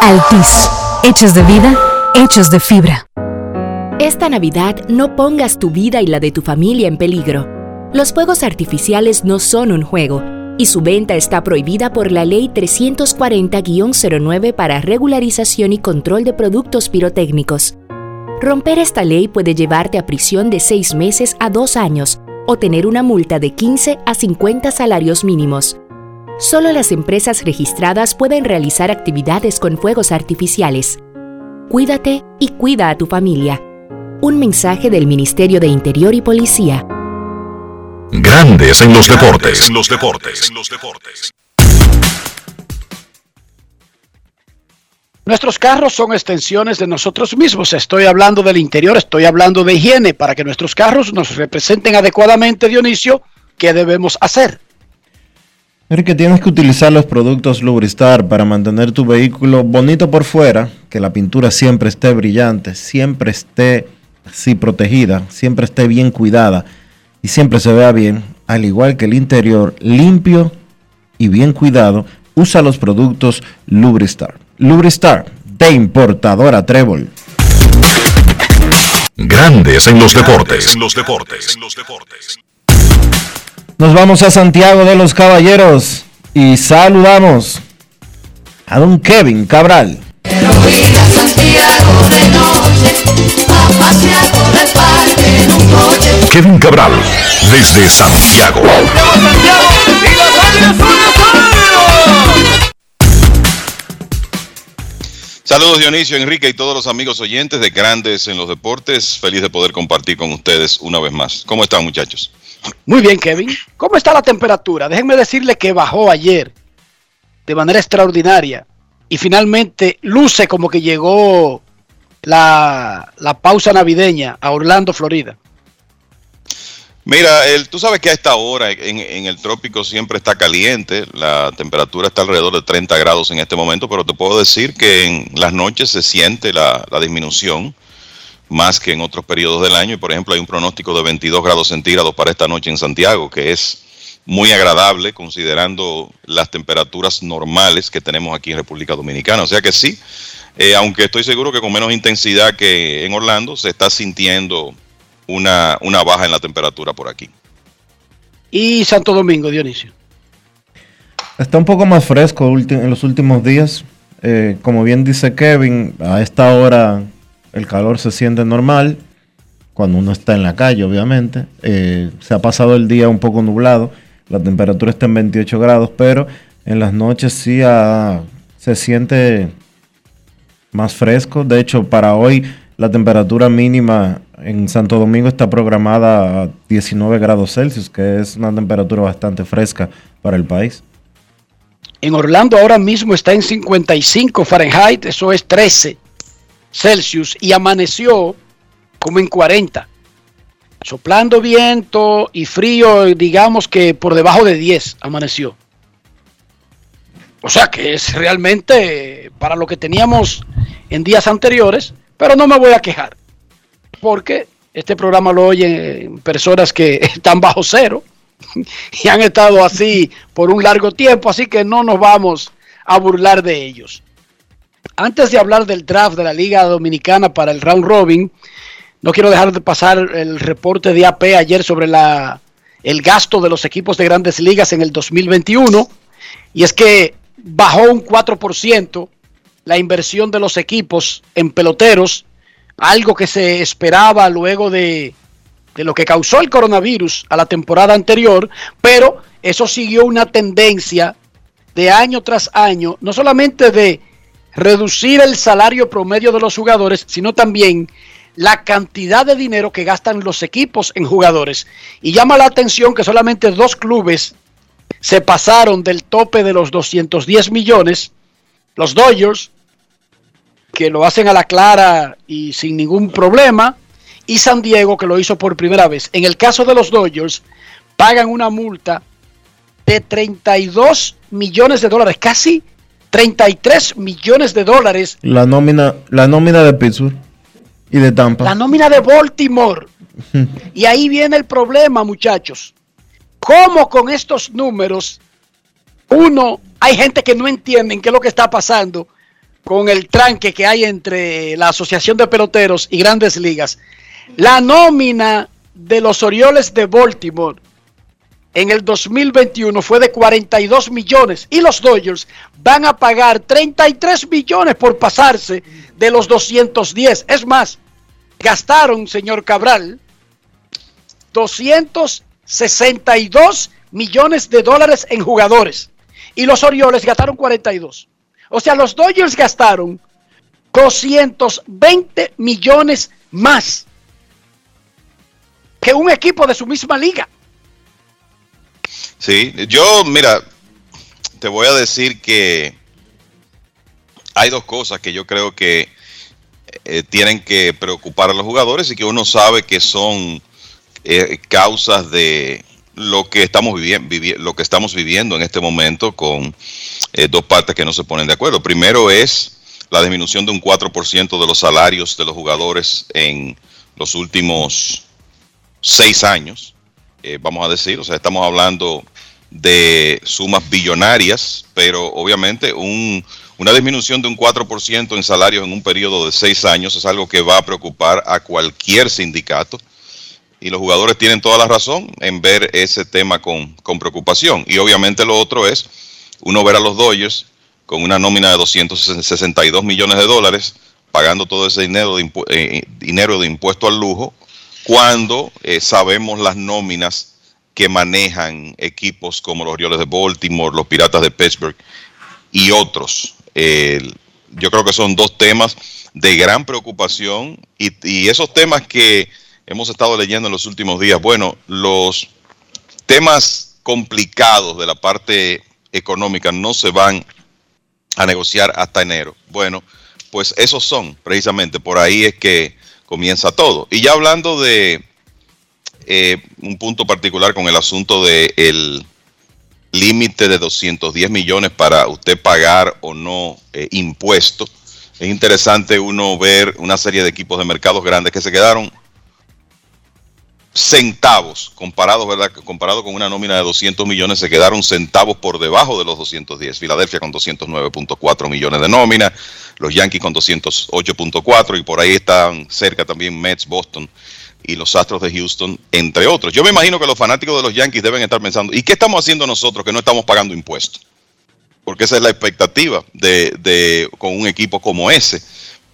Speaker 6: Altis, hechos de vida, hechos de fibra.
Speaker 24: Esta Navidad no pongas tu vida y la de tu familia en peligro. Los fuegos artificiales no son un juego y su venta está prohibida por la Ley 340-09 para regularización y control de productos pirotécnicos. Romper esta ley puede llevarte a prisión de seis meses a dos años o tener una multa de 15 a 50 salarios mínimos. Solo las empresas registradas pueden realizar actividades con fuegos artificiales. Cuídate y cuida a tu familia. Un mensaje del Ministerio de Interior y Policía.
Speaker 5: Grandes en los deportes. los deportes.
Speaker 2: Nuestros carros son extensiones de nosotros mismos. Estoy hablando del interior, estoy hablando de higiene. Para que nuestros carros nos representen adecuadamente, Dionisio, ¿qué debemos hacer?
Speaker 1: Que tienes que utilizar los productos Lubristar para mantener tu vehículo bonito por fuera, que la pintura siempre esté brillante, siempre esté así protegida, siempre esté bien cuidada y siempre se vea bien, al igual que el interior limpio y bien cuidado, usa los productos Lubristar. Lubristar, de importadora Trébol.
Speaker 5: Grandes en los deportes.
Speaker 1: los deportes. Nos vamos a Santiago de los Caballeros y saludamos a don Kevin Cabral.
Speaker 5: Kevin Cabral, desde Santiago.
Speaker 30: Saludos Dionisio, Enrique y todos los amigos oyentes de Grandes en los Deportes. Feliz de poder compartir con ustedes una vez más. ¿Cómo están muchachos?
Speaker 2: Muy bien, Kevin. ¿Cómo está la temperatura? Déjenme decirle que bajó ayer de manera extraordinaria y finalmente luce como que llegó la, la pausa navideña a Orlando, Florida?
Speaker 30: Mira, el, tú sabes que a esta hora en, en, el trópico siempre está caliente, la temperatura está alrededor de 30 grados en este momento, pero te puedo decir que en las noches se siente la, la disminución más que en otros periodos del año y por ejemplo hay un pronóstico de 22 grados centígrados para esta noche en Santiago, que es muy agradable considerando las temperaturas normales que tenemos aquí en República Dominicana. O sea que sí, eh, aunque estoy seguro que con menos intensidad que en Orlando, se está sintiendo una, una baja en la temperatura por aquí.
Speaker 2: ¿Y Santo Domingo, Dionisio?
Speaker 1: Está un poco más fresco en los últimos días. Eh, como bien dice Kevin, a esta hora el calor se siente normal, cuando uno está en la calle, obviamente. Eh, se ha pasado el día un poco nublado la temperatura está en 28 grados, pero en las noches sí se siente más fresco. De hecho, para hoy la temperatura mínima en Santo Domingo está programada a 19 grados Celsius, que es una temperatura bastante fresca para el país.
Speaker 2: En Orlando ahora mismo está en 55 Fahrenheit, eso es 13 Celsius, y amaneció como en 40 soplando viento y frío, digamos que por debajo de 10 amaneció. O sea que es realmente para lo que teníamos en días anteriores, pero no me voy a quejar, porque este programa lo oyen personas que <laughs> están bajo cero y han estado así por un largo tiempo, así que no nos vamos a burlar de ellos. Antes de hablar del draft de la Liga Dominicana para el round robin, no quiero dejar de pasar el reporte de AP ayer sobre la, el gasto de los equipos de grandes ligas en el 2021. Y es que bajó un 4% la inversión de los equipos en peloteros, algo que se esperaba luego de, de lo que causó el coronavirus a la temporada anterior, pero eso siguió una tendencia de año tras año, no solamente de reducir el salario promedio de los jugadores, sino también la cantidad de dinero que gastan los equipos en jugadores. Y llama la atención que solamente dos clubes se pasaron del tope de los 210 millones. Los Dodgers, que lo hacen a la clara y sin ningún problema, y San Diego, que lo hizo por primera vez. En el caso de los Dodgers, pagan una multa de 32 millones de dólares, casi 33 millones de dólares.
Speaker 1: La nómina, la nómina de Pittsburgh. Y de Tampa.
Speaker 2: La nómina de Baltimore. <laughs> y ahí viene el problema, muchachos. ¿Cómo con estos números, uno, hay gente que no entiende qué es lo que está pasando con el tranque que hay entre la Asociación de Peloteros y Grandes Ligas? La nómina de los Orioles de Baltimore en el 2021 fue de 42 millones y los Dodgers van a pagar 33 millones por pasarse de los 210. Es más, gastaron, señor Cabral, 262 millones de dólares en jugadores y los Orioles gastaron 42. O sea, los Dodgers gastaron 220 millones más que un equipo de su misma liga.
Speaker 30: Sí, yo, mira, te voy a decir que hay dos cosas que yo creo que eh, tienen que preocupar a los jugadores y que uno sabe que son eh, causas de lo que estamos viviendo, lo que estamos viviendo en este momento con eh, dos partes que no se ponen de acuerdo. Primero es la disminución de un 4% de los salarios de los jugadores en los últimos seis años. Eh, vamos a decir, o sea, estamos hablando de sumas billonarias, pero obviamente un, una disminución de un 4% en salarios en un periodo de seis años es algo que va a preocupar a cualquier sindicato y los jugadores tienen toda la razón en ver ese tema con, con preocupación. Y obviamente lo otro es uno ver a los Dodgers con una nómina de 262 millones de dólares, pagando todo ese dinero de, eh, dinero de impuesto al lujo, cuando eh, sabemos las nóminas que manejan equipos como los Orioles de Baltimore, los Piratas de Pittsburgh y otros. yo creo que son dos temas de gran preocupación y, esos temas que hemos estado leyendo en los últimos días, bueno, los temas complicados de la parte económica no se van a negociar hasta enero. Bueno, pues esos son, precisamente, por ahí es que comienza todo. Y ya hablando de eh, un punto particular con el asunto del límite de 210 millones para usted pagar o no eh, impuestos, es interesante uno ver una serie de equipos de mercados grandes que se quedaron centavos comparado, ¿verdad? comparado con una nómina de 200 millones, se quedaron centavos por debajo de los 210. Filadelfia con 209.4 millones de nómina, los Yankees con 208.4 y por ahí están cerca también Mets, Boston y los Astros de Houston, entre otros. Yo me imagino que los fanáticos de los Yankees deben estar pensando, ¿y qué estamos haciendo nosotros que no estamos pagando impuestos? Porque esa es la expectativa de, de con un equipo como ese.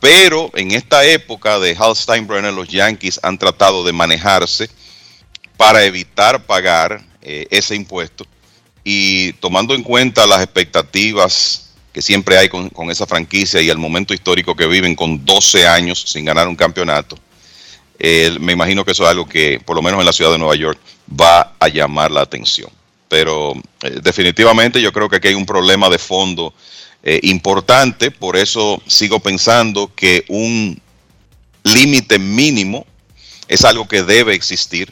Speaker 30: Pero en esta época de Hal Steinbrenner, los Yankees han tratado de manejarse para evitar pagar eh, ese impuesto y tomando en cuenta las expectativas que siempre hay con, esa franquicia y el momento histórico que viven con 12 años sin ganar un campeonato, eh, me imagino que eso es algo que por lo menos en la ciudad de Nueva York va a llamar la atención. Pero eh, definitivamente yo creo que aquí hay un problema de fondo eh, importante, por eso sigo pensando que un límite mínimo es algo que debe existir,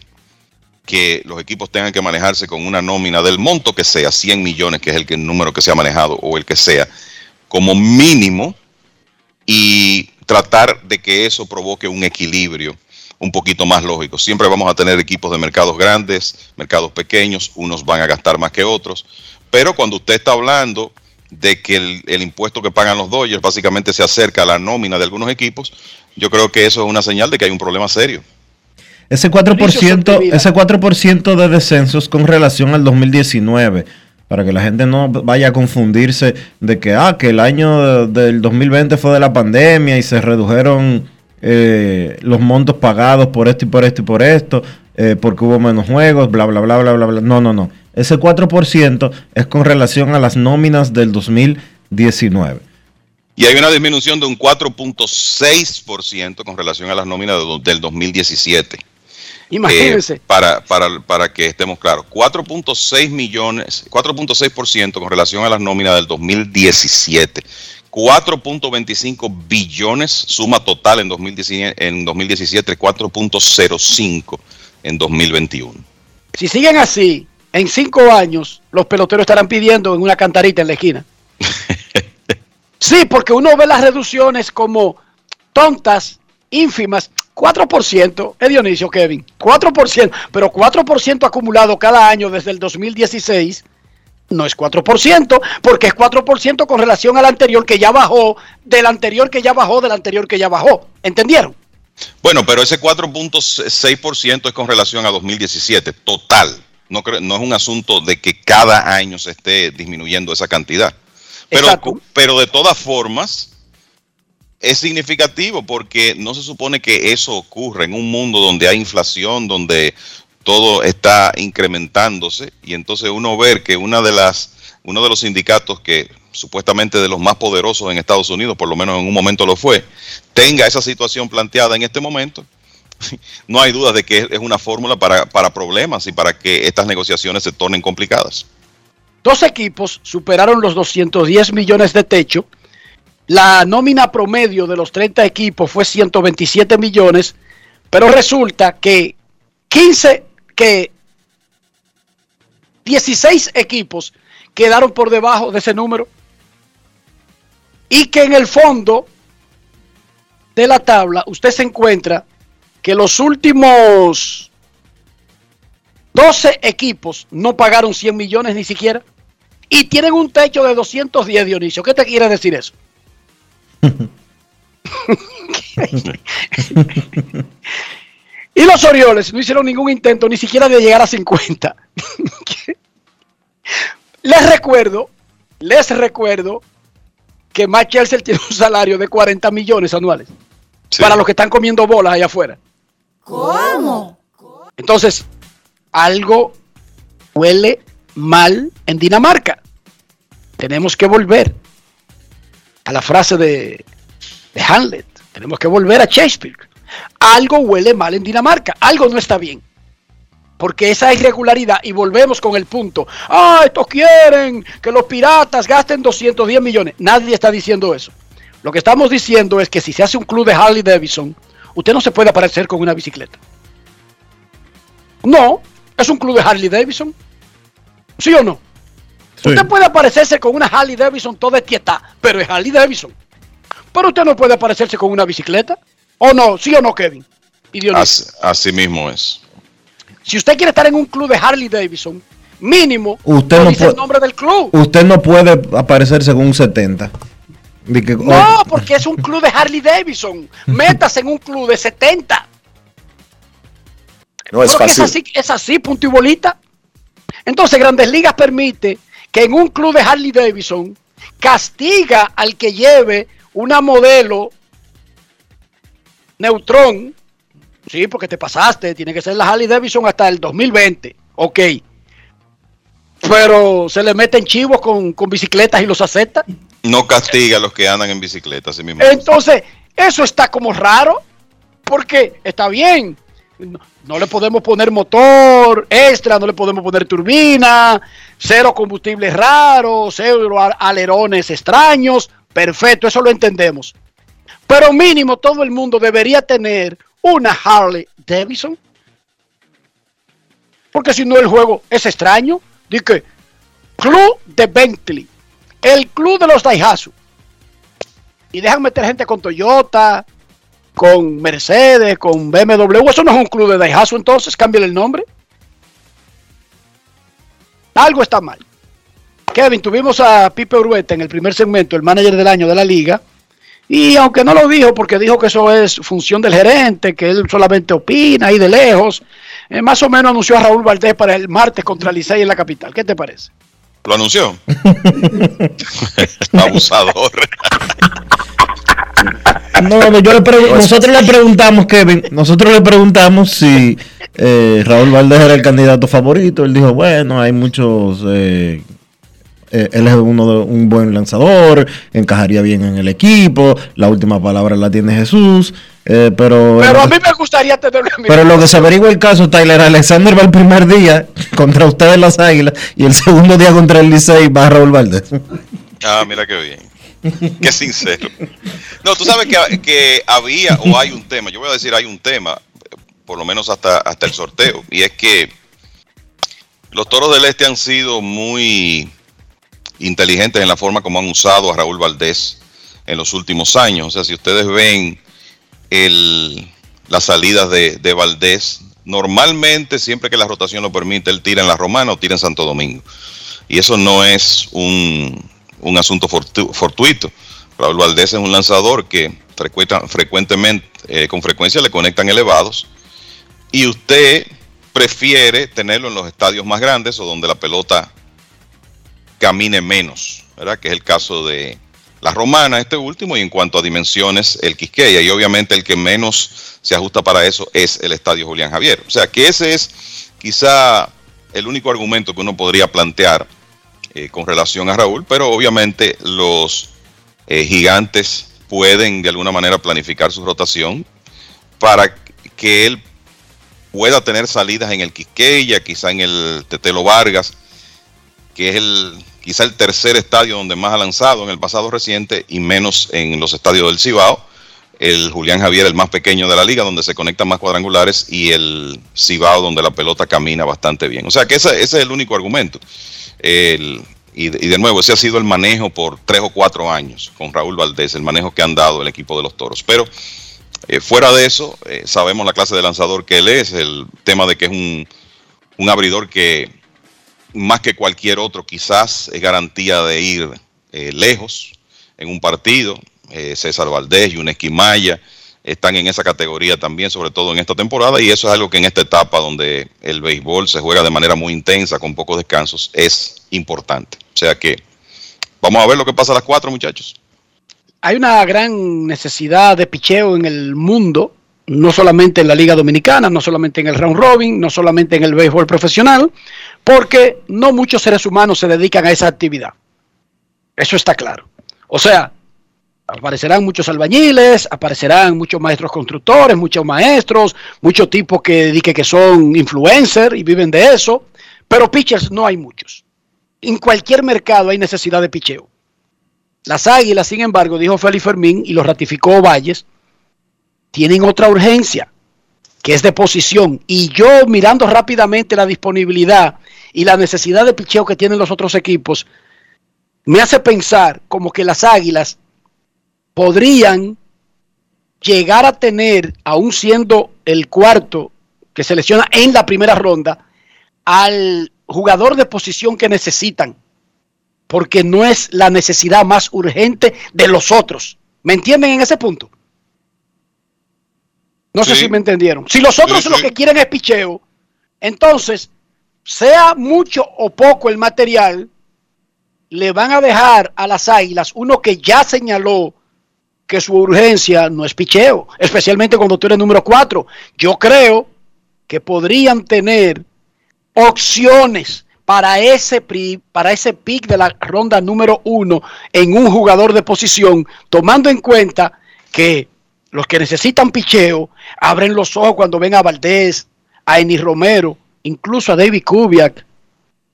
Speaker 30: que los equipos tengan que manejarse con una nómina del monto que sea, 100 millones, que es el, número que se ha manejado, o el que sea, como mínimo, y tratar de que eso provoque un equilibrio un poquito más lógico. Siempre vamos a tener equipos de mercados grandes, mercados pequeños, unos van a gastar más que otros, pero cuando usted está hablando de que el, el, impuesto que pagan los Dodgers básicamente se acerca a la nómina de algunos equipos, yo creo que eso es una señal de que hay un problema serio.
Speaker 1: Ese 4%, ese 4 de descensos con relación al 2019, para que la gente no vaya a confundirse de que, ah, que el año del 2020 fue de la pandemia y se redujeron eh, los montos pagados por esto y por esto y por esto, eh, porque hubo menos juegos, bla, bla, bla, bla, bla, bla. No, no, no. Ese 4% es con relación a las nóminas del 2019.
Speaker 30: Y hay una disminución de un 4.6% con relación a las nóminas del 2017.
Speaker 2: Imagínense.
Speaker 30: Eh, para, para, para que estemos claros, 4.6 millones, 4.6% con relación a las nóminas del 2017. 4.25 billones, suma total en 2017, en 2017 4.05 en 2021.
Speaker 2: Si siguen así, en cinco años los peloteros estarán pidiendo en una cantarita en la esquina. <laughs> sí, porque uno ve las reducciones como tontas, ínfimas. 4%, es Dionisio Kevin, 4%, pero 4% acumulado cada año desde el 2016 no es 4%, porque es 4% con relación al anterior que ya bajó, del anterior que ya bajó, del anterior que ya bajó. ¿Entendieron?
Speaker 30: Bueno, pero ese 4.6% es con relación a 2017, total. No, no, es un asunto de que cada año se esté disminuyendo esa cantidad. Pero, pero de todas formas, es significativo porque no se supone que eso ocurra en un mundo donde hay inflación, donde todo está incrementándose y entonces uno ver que una de las uno de los sindicatos que supuestamente de los más poderosos en Estados Unidos, por lo menos en un momento lo fue, tenga esa situación planteada en este momento, <laughs> no hay duda de que es una fórmula para, para problemas y para que estas negociaciones se tornen complicadas.
Speaker 2: Dos equipos superaron los 210 millones de techo. La nómina promedio de los 30 equipos fue 127 millones, pero resulta que 15 que 16 equipos quedaron por debajo de ese número y que en el fondo de la tabla usted se encuentra que los últimos 12 equipos no pagaron 100 millones ni siquiera y tienen un techo de 210, Dionisio. ¿Qué te quiere decir eso? <laughs> Y los Orioles no hicieron ningún intento ni siquiera de llegar a 50. <laughs> les recuerdo, les recuerdo que Matt Chelsea tiene un salario de 40 millones anuales. Para los que están comiendo bolas allá afuera.
Speaker 31: ¿Cómo?
Speaker 2: Entonces, algo huele mal en Dinamarca. Tenemos que volver a la frase de, de Hamlet. Tenemos que volver a Shakespeare algo huele mal en Dinamarca, algo no está bien. Porque esa irregularidad, y volvemos con el punto, ah, estos quieren que los piratas gasten 210 millones. Nadie está diciendo eso. Lo que estamos diciendo es que si se hace un club de Harley Davidson, usted no se puede aparecer con una bicicleta. No, es un club de Harley Davidson. ¿Sí o no? Usted puede aparecerse con una Harley Davidson toda estieta, pero es Harley Davidson. Pero usted no puede aparecerse con una bicicleta. ¿O no? ¿Sí o no, Kevin?
Speaker 30: Así, así, mismo es.
Speaker 2: Si usted quiere estar en un club de Harley Davidson, mínimo,
Speaker 1: usted no,
Speaker 2: dice el nombre del club.
Speaker 1: Usted no puede aparecerse con un 70.
Speaker 2: no, porque es un club de Harley Davidson. <laughs> Métase en un club de 70. No es fácil. Es así, es así, punto y bolita. Entonces, Grandes Ligas permite que en un club de Harley Davidson castiga al que lleve una modelo Neutrón. Sí, porque te pasaste, tiene que ser la Harley Davidson hasta el 2020. Ok. Pero se le meten chivos con, bicicletas y los acepta.
Speaker 30: No castiga a los que andan en bicicleta, así mismo.
Speaker 2: Entonces, eso está como raro, porque está bien. No, le podemos poner motor extra, no le podemos poner turbina, cero combustibles raros, cero alerones extraños. Perfecto, eso lo entendemos. Pero mínimo todo el mundo debería tener una Harley Davidson. Porque si no el juego es extraño. Dice, Club de Bentley, el club de los Daihatsu. Y dejan meter gente con Toyota, con Mercedes, con BMW. Eso no es un club de Daihatsu, entonces cámbiale el nombre. Algo está mal. Kevin, tuvimos a Pipe Urueta en el primer segmento, el manager del año de la liga. Y aunque no lo dijo, porque dijo que eso es función del gerente, que él solamente opina ahí de lejos, eh, más o menos anunció a Raúl Valdés para el martes contra Licey en la capital. ¿Qué te parece?
Speaker 30: ¿Lo anunció? <laughs> Abusador.
Speaker 1: No, yo nosotros le preguntamos, Kevin, nosotros le preguntamos si eh, Raúl Valdés era el candidato favorito. Él dijo, bueno, hay muchos... Eh, eh, él es uno de, un buen lanzador, encajaría bien en el equipo, la última palabra la tiene Jesús, pero...
Speaker 2: Pero a mí me gustaría tenerlo
Speaker 1: en Pero lo que se averigua el caso, Tyler Alexander va el primer día <laughs> contra ustedes las Águilas y el segundo día contra el Licey va Raúl Valdés.
Speaker 30: Ah, mira qué bien. Qué sincero. No, tú sabes que, había o hay un tema, yo voy a decir hay un tema, por lo menos hasta, hasta el sorteo, y es que los toros del este han sido muy inteligentes en la forma como han usado a Raúl Valdés en los últimos años. O sea, si ustedes ven las salidas de, Valdés, normalmente siempre que la rotación lo permite, él tira en la Romana o tira en Santo Domingo. Y eso no es un, un asunto fortuito. Raúl Valdés es un lanzador que frecuentemente, eh, con frecuencia le conectan elevados y usted prefiere tenerlo en los estadios más grandes o donde la pelota camine menos, ¿verdad? Que es el caso de la Romana, este último, y en cuanto a dimensiones, el Quisqueya. Y obviamente el que menos se ajusta para eso es el estadio Julián Javier. O sea que ese es quizá el único argumento que uno podría plantear eh, con relación a Raúl, pero obviamente los eh, gigantes pueden de alguna manera planificar su rotación para que él pueda tener salidas en el Quisqueya, quizá en el Tetelo Vargas, que es el quizá el tercer estadio donde más ha lanzado en el pasado reciente y menos en los estadios del Cibao. El Julián Javier, el más pequeño de la liga, donde se conectan más cuadrangulares, y el Cibao, donde la pelota camina bastante bien. O sea que ese, es el único argumento y, de, nuevo, ese ha sido el manejo por tres o cuatro años con Raúl Valdés, el manejo que han dado el equipo de los toros. Pero eh, fuera de eso, eh, sabemos la clase de lanzador que él es, el tema de que es un, un abridor que más que cualquier otro quizás es garantía de ir eh, lejos en un partido. César Valdés y un Esquimaya están en esa categoría también, sobre todo en esta temporada, y eso es algo que en esta etapa donde el béisbol se juega de manera muy intensa, con pocos descansos, es importante. O sea que vamos a ver lo que pasa a las cuatro, muchachos.
Speaker 2: Hay una gran necesidad de picheo en el mundo, no solamente en la Liga Dominicana, no solamente en el round robin, no solamente en el béisbol profesional, porque no muchos seres humanos se dedican a esa actividad. Eso está claro. O sea, Aparecerán muchos albañiles, aparecerán muchos maestros constructores, muchos maestros, muchos tipos que dediquen que son influencers y viven de eso, pero pitchers no hay muchos. En cualquier mercado hay necesidad de picheo. Las Águilas, sin embargo, dijo Félix Fermín y lo ratificó Valles, tienen otra urgencia, que es de posición. Y yo mirando rápidamente la disponibilidad y la necesidad de picheo que tienen los otros equipos, me hace pensar como que las Águilas podrían llegar a tener, aún siendo el cuarto que selecciona en la primera ronda, al jugador de posición que necesitan, porque no es la necesidad más urgente de los otros. ¿Me entienden en ese punto? No sé
Speaker 30: Sí.
Speaker 2: si me entendieron. Si los otros
Speaker 30: Sí,
Speaker 2: lo que quieren es picheo, entonces, sea mucho o poco el material, le van a dejar a las águilas uno que ya señaló que su urgencia no es picheo, especialmente cuando tú eres número 4. Yo creo que podrían tener opciones para ese, pri- para ese pick de la ronda número uno en un jugador de posición, tomando en cuenta que los que necesitan picheo abren los ojos cuando ven a Valdés, a Eni Romero, incluso a David Kubiak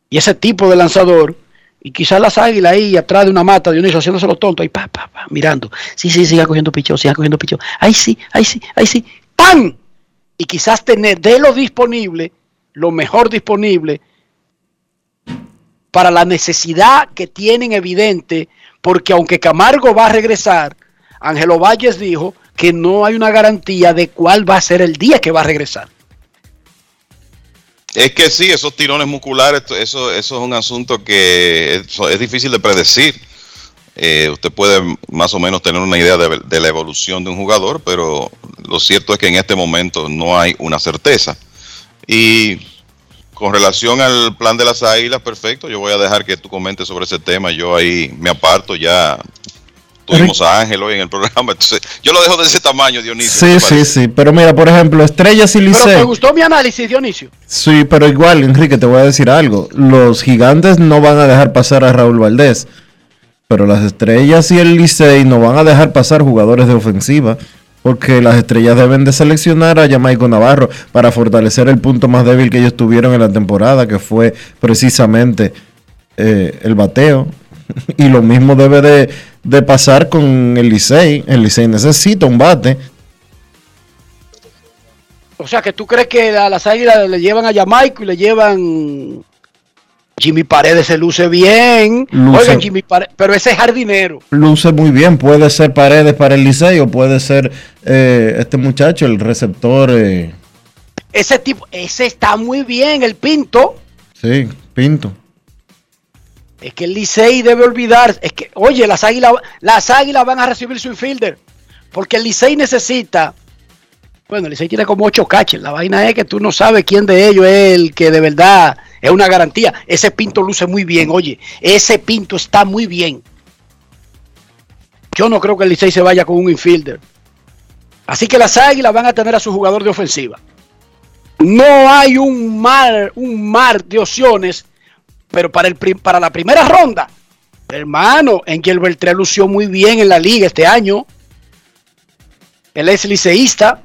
Speaker 2: y ese tipo de lanzador. Y quizás las águilas ahí atrás de una mata, Dionisio, haciéndose los tontos, ahí pa, pa, pa, mirando. Sí, sí, siga cogiendo picheo, siga cogiendo picheo. Ahí sí, ahí sí, ahí sí. ¡Pam! Y quizás tener de lo disponible, lo mejor disponible, para la necesidad que tienen evidente, porque aunque Camargo va a regresar, Ángelo Valles dijo que no hay una garantía de cuál va a ser el día que va a regresar.
Speaker 30: Es que sí, esos tirones musculares, eso, eso es un asunto que es, difícil de predecir. Eh, usted puede más o menos tener una idea de, de la evolución de un jugador, pero lo cierto es que en este momento no hay una certeza. Y con relación al plan de las águilas, perfecto, yo voy a dejar que tú comentes sobre ese tema. Yo ahí me aparto, ya tuvimos a Ángel hoy en el programa, entonces yo lo dejo de ese tamaño, Dionisio.
Speaker 1: Sí,
Speaker 30: ¿te
Speaker 1: sí, sí. Pero mira, por ejemplo, Estrellas y
Speaker 2: Pero te
Speaker 1: Licey.
Speaker 2: gustó mi análisis, Dionisio.
Speaker 1: Sí, pero igual, Enrique, te voy a decir algo. Los gigantes no van a dejar pasar a Raúl Valdés. Pero las estrellas y el Licey no van a dejar pasar jugadores de ofensiva. Porque las estrellas deben de seleccionar a Jamaico Navarro para fortalecer el punto más débil que ellos tuvieron en la temporada, que fue precisamente eh, el bateo. <laughs> Y lo mismo debe de, de pasar con el Licey. El Licey necesita un bate.
Speaker 2: O sea, que tú crees que a las águilas le llevan a Jamaico y le llevan. Jimmy Paredes se luce bien.
Speaker 1: Luce-
Speaker 2: Oigan, Jimmy Paredes, pero ese es jardinero.
Speaker 1: luce muy bien. Puede ser Paredes para el Licey o puede ser eh, este muchacho, el receptor. eh,
Speaker 2: Ese tipo, ese está muy bien, el Pinto.
Speaker 1: sí, Pinto.
Speaker 2: Es que el Licey debe olvidar. Es que, oye, las águilas, las águilas van a recibir su infielder. Porque el Licey necesita. Bueno, el Licey tiene como ocho catches. La vaina es que tú no sabes quién de ellos es el que de verdad es una garantía. Ese Pinto luce muy bien, oye. Ese Pinto está muy bien. Yo no creo que el Licey se vaya con un infielder. Así que las águilas van a tener a su jugador de ofensiva. No hay un mar, un mar de opciones pero para, el, para la primera ronda, hermano, Angel Beltré lució muy bien en la liga este año. Él es liceísta.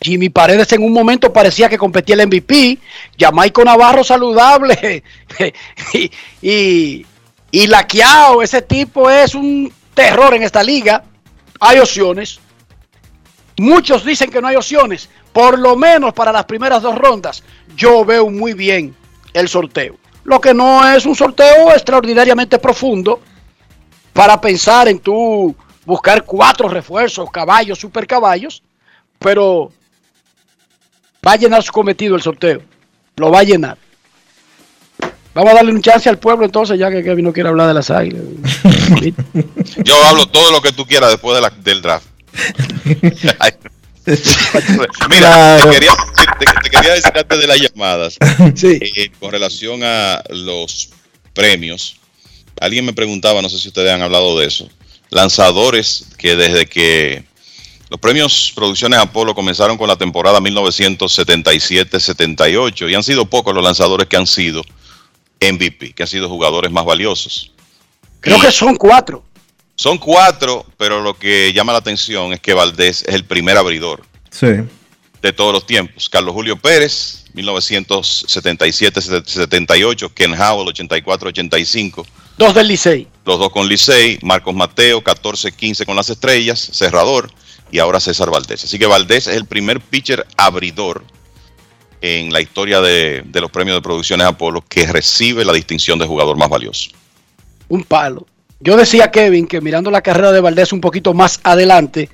Speaker 2: Jimmy Paredes en un momento parecía que competía el MVP. Jamaico Navarro saludable. <laughs> y, y, y ese tipo es un terror en esta liga. Hay opciones. Muchos dicen que no hay opciones. Por lo menos para las primeras dos rondas, yo veo muy bien el sorteo. Lo que no es un sorteo extraordinariamente profundo para pensar en tú buscar cuatro refuerzos, caballos, super caballos, pero va a llenar su cometido el sorteo. Lo va a llenar. Vamos a darle un chance al pueblo entonces, ya que Kevin no quiere hablar de las águilas. <laughs>
Speaker 30: Yo hablo todo lo que tú quieras después de la- del draft. <laughs> <laughs> Mira,
Speaker 1: Claro.
Speaker 30: te, quería, te- te quería decir antes de las llamadas, <laughs> eh, con relación a los premios, alguien me preguntaba, no sé si ustedes han hablado de eso, lanzadores que desde que los premios Producciones Apolo comenzaron con la temporada 1977-78 y han sido pocos los lanzadores que han sido MVP, que han sido jugadores más valiosos.
Speaker 2: Creo que son cuatro.
Speaker 30: Son cuatro, pero lo que llama la atención es que Valdés es el primer abridor
Speaker 1: Sí.
Speaker 30: de todos los tiempos. Carlos Julio Pérez, 1977-78, Ken Howell, 84-85.
Speaker 2: Dos del Licey.
Speaker 30: Los dos con Licey, Marcos Mateo, 14-15 con las estrellas, cerrador, y ahora César Valdés. Así que Valdés es el primer pitcher abridor en la historia de, de los premios de producciones Apolo que recibe la distinción de jugador más valioso.
Speaker 2: Un palo. Yo decía, Kevin, que mirando la carrera de Valdés un poquito más adelante,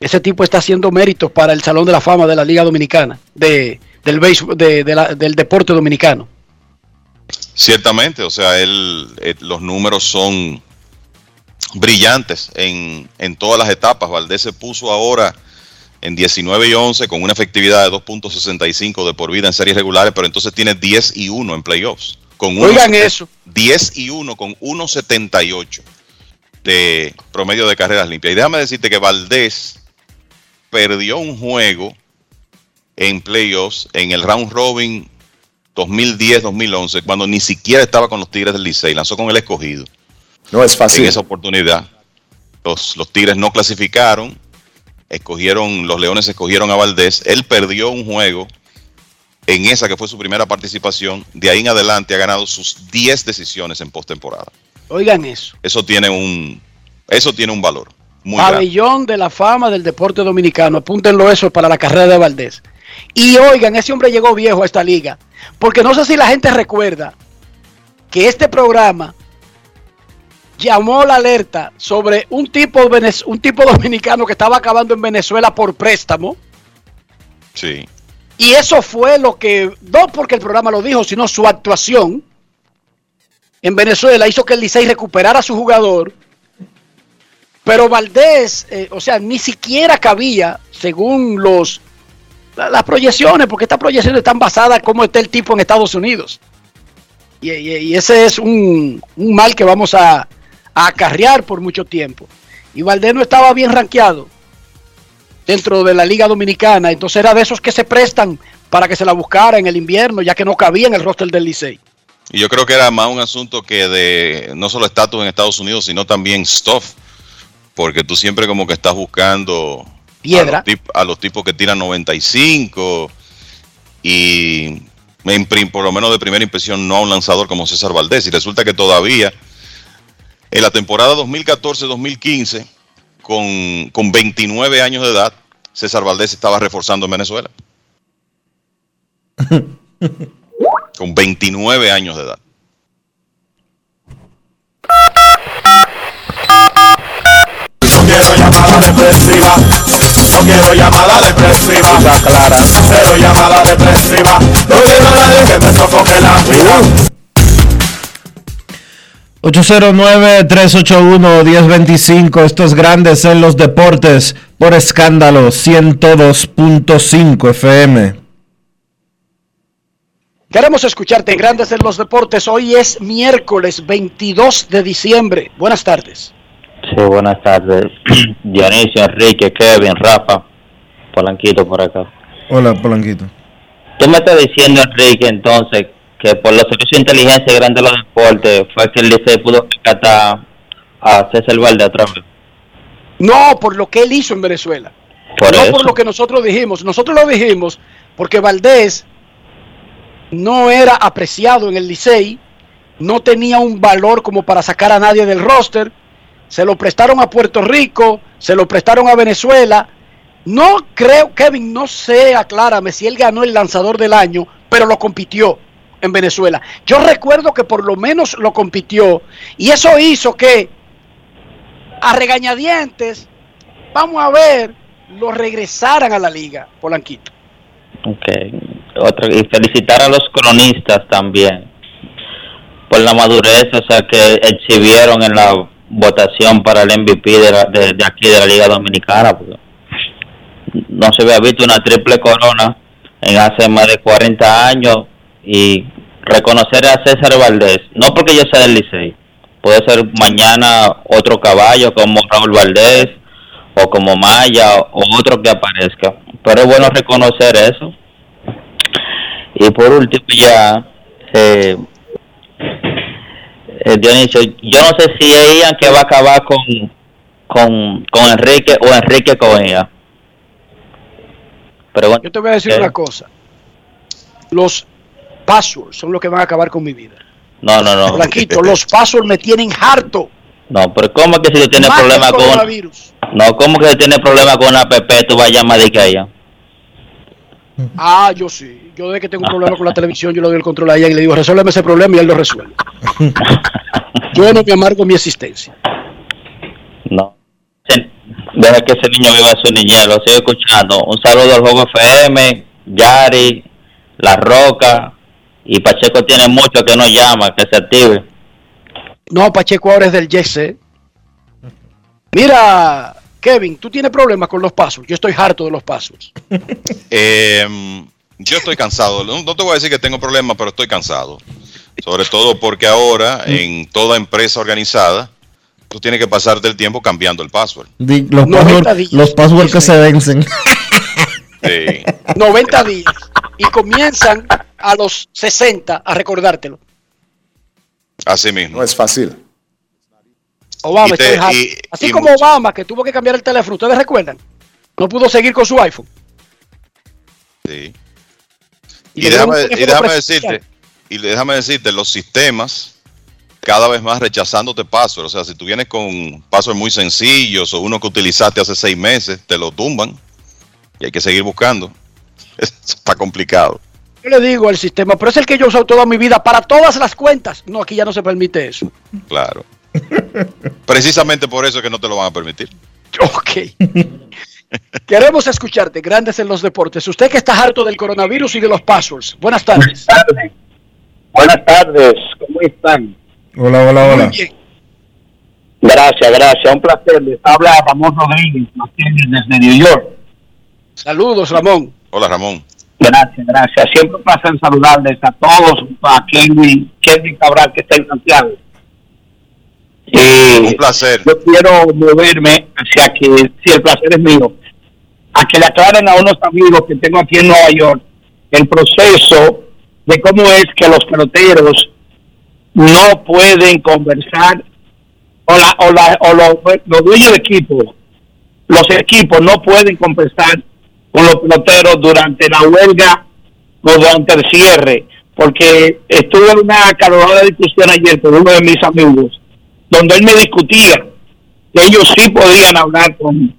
Speaker 2: ese tipo está haciendo méritos para el Salón de la Fama de la Liga Dominicana, de, del, béisbol- del deporte dominicano.
Speaker 30: Ciertamente, o sea, él, eh, los números son brillantes en, en todas las etapas. Valdés se puso ahora en 19 y 11 con una efectividad de 2.65 de por vida en series regulares, pero entonces tiene 10 y 1 en playoffs. Con
Speaker 2: Oigan eso.
Speaker 30: 10 y 1 con 1.78 de promedio de carreras limpias. Y déjame decirte que Valdés perdió un juego en playoffs en el round robin 2010-2011, cuando ni siquiera estaba con los Tigres del Licey, lanzó con el escogido.
Speaker 3: No es fácil.
Speaker 30: En esa oportunidad, los, los Tigres no clasificaron, escogieron, los Leones escogieron a Valdés, él perdió un juego en esa que fue su primera participación, de ahí en adelante ha ganado sus 10 decisiones en postemporada.
Speaker 2: Oigan eso.
Speaker 30: Eso tiene un, eso tiene un valor muy grande.
Speaker 2: Pabellón de la fama del deporte dominicano. Apúntenlo eso para la carrera de Valdés. Y oigan, ese hombre llegó viejo a esta liga. Porque no sé si la gente recuerda que este programa llamó la alerta sobre un tipo, un tipo dominicano que estaba acabando en Venezuela por préstamo.
Speaker 30: Sí.
Speaker 2: Y eso fue lo que, no porque el programa lo dijo, sino su actuación en Venezuela hizo que el Licey recuperara a su jugador. Pero Valdés, eh, o sea, ni siquiera cabía, según los la- las proyecciones, porque estas proyecciones están basadas en cómo está el tipo en Estados Unidos. Y ese es un, un mal que vamos a, a acarrear por mucho tiempo. Y Valdés no estaba bien rankeado dentro de la Liga Dominicana, entonces era de esos que se prestan para que se la buscara en el invierno, ya que no cabía en el roster del Licey.
Speaker 30: Y yo creo que era más un asunto que de no solo estatus en Estados Unidos, sino también stuff. Porque tú siempre como que estás buscando
Speaker 2: Piedra.
Speaker 30: A, los tip- a los tipos que tiran 95 y en por lo menos de primera impresión no a un lanzador como César Valdés. Y resulta que todavía en la temporada 2014-2015, con, con 29 años de edad, César Valdés estaba reforzando en Venezuela. <laughs> con 29 años de edad.
Speaker 32: No quiero llamada depresiva. No quiero llamada depresiva. clara. Cero llamada depresiva. No quiero a nadie que me sofoque la vida.
Speaker 1: 809-381-1025, estos grandes en los deportes, por escándalo 102.5 FM.
Speaker 2: Queremos escucharte en Grandes en los Deportes. Hoy es miércoles 22 de diciembre. Buenas tardes.
Speaker 33: Sí, buenas tardes. <clears throat> Dionisio, Enrique, Kevin, Rafa, Polanquito por acá.
Speaker 1: Hola, Polanquito.
Speaker 33: Tú me estás diciendo, Enrique, entonces, que por los servicios de inteligencia grande de los deportes fue que el Licey pudo rescatar a César Valde otra vez.
Speaker 2: No, por lo que él hizo en Venezuela.
Speaker 33: Por
Speaker 2: no
Speaker 33: eso.
Speaker 2: por lo que nosotros dijimos. Nosotros lo dijimos porque Valdés no era apreciado en el Licey, no tenía un valor como para sacar a nadie del roster. Se lo prestaron a Puerto Rico, se lo prestaron a Venezuela. No creo, Kevin, no sé, aclárame si él ganó el lanzador del año, pero lo compitió en Venezuela. Yo recuerdo que por lo menos lo compitió y eso hizo que a regañadientes, vamos a ver, lo regresaran a la liga, Polanquito.
Speaker 33: Ok. Otro, y felicitar a los cronistas también por la madurez, o sea, que exhibieron en la votación para el MVP de, la- de, de aquí de la Liga Dominicana. no se había visto una triple corona en hace más de 40 años y reconocer a César Valdés, no porque yo sea del Licey, puede ser mañana otro caballo como Raúl Valdés o como Maya o otro que aparezca, pero es bueno reconocer eso. Y por último ya, eh, eh, Dionisio, yo no sé si es Ian que va a acabar con, con, con Enrique o Enrique con ella. Pero bueno,
Speaker 2: Yo te voy a decir
Speaker 33: eh,
Speaker 2: una cosa. Los passwords son los que van a acabar con mi vida.
Speaker 33: No, no, no.
Speaker 2: Blanquito, los pasos me tienen harto.
Speaker 33: No, pero ¿cómo que si tú tienes
Speaker 2: Más que
Speaker 33: problema
Speaker 2: el
Speaker 33: con... No, ¿cómo que si tienes problema con una app, tú vas a llamar de que?
Speaker 2: Ah, yo sí. Yo desde que tengo un problema con la televisión, yo le doy el control a ella y le digo, resuélveme ese problema y él lo resuelve. <laughs> yo no me amargo mi existencia.
Speaker 33: No. Deja que ese niño viva su niñez, lo sigo escuchando. Un saludo al Juego FM, Yari, La Roca, y Pacheco tiene mucho que no llama, que se active.
Speaker 2: No, Pacheco ahora es del Jesse. Mira, Kevin, tú tienes problemas con los pasos. Yo estoy harto de los pasos. <laughs>
Speaker 30: Eh, yo estoy cansado. No, no te voy a decir que tengo problemas, pero estoy cansado. Sobre todo porque ahora en toda empresa organizada tú tienes que pasarte el tiempo cambiando el password.
Speaker 1: Los
Speaker 2: 90
Speaker 1: passwords
Speaker 2: días.
Speaker 1: los passwords que se vencen.
Speaker 30: Sí.
Speaker 2: 90 días. Y comienzan a los 60 a recordártelo.
Speaker 30: Así mismo.
Speaker 3: No es fácil.
Speaker 2: Obama,
Speaker 30: Y te- y-
Speaker 2: Así
Speaker 30: y
Speaker 2: como Obama, que tuvo que cambiar el teléfono, ¿ustedes recuerdan? No pudo seguir con su iPhone.
Speaker 30: Sí.
Speaker 2: Y
Speaker 30: Y, déjame, decirte, y déjame decirte, los sistemas cada vez más rechazándote password. O sea, si tú vienes con password muy sencillos o uno que utilizaste hace seis meses, te lo tumban y hay que seguir buscando. <laughs> Está complicado.
Speaker 2: Yo le digo al sistema, pero es el que yo he usado toda mi vida para todas las cuentas. No, aquí ya no se permite eso.
Speaker 30: Claro. <laughs> Precisamente por eso es que no te lo van a permitir.
Speaker 2: Ok. <laughs> Queremos escucharte, grandes en los deportes. Usted que está harto del coronavirus y de los passwords. Buenas tardes.
Speaker 34: Buenas tardes, ¿cómo están?
Speaker 1: Hola, hola, hola.
Speaker 2: Muy bien.
Speaker 34: Gracias, gracias, un placer. Les habla Ramón Rodríguez, desde New York.
Speaker 2: Saludos, Ramón.
Speaker 30: Hola, Ramón.
Speaker 34: Gracias, gracias. Siempre un placer saludarles a todos, a Kelvin, Kelvin Cabral, que está en Santiago. Eh,
Speaker 30: Un placer.
Speaker 34: yo quiero moverme hacia que, si el placer es mío, a que le aclaren a unos amigos que tengo aquí en Nueva York el proceso de cómo es que los peloteros no pueden conversar o, la, o, la, o los, los dueños de equipo, los equipos no pueden conversar con los peloteros durante la huelga o durante el cierre, porque estuve en una calorada discusión ayer con uno de mis amigos, donde él me discutía que ellos sí podían hablar con,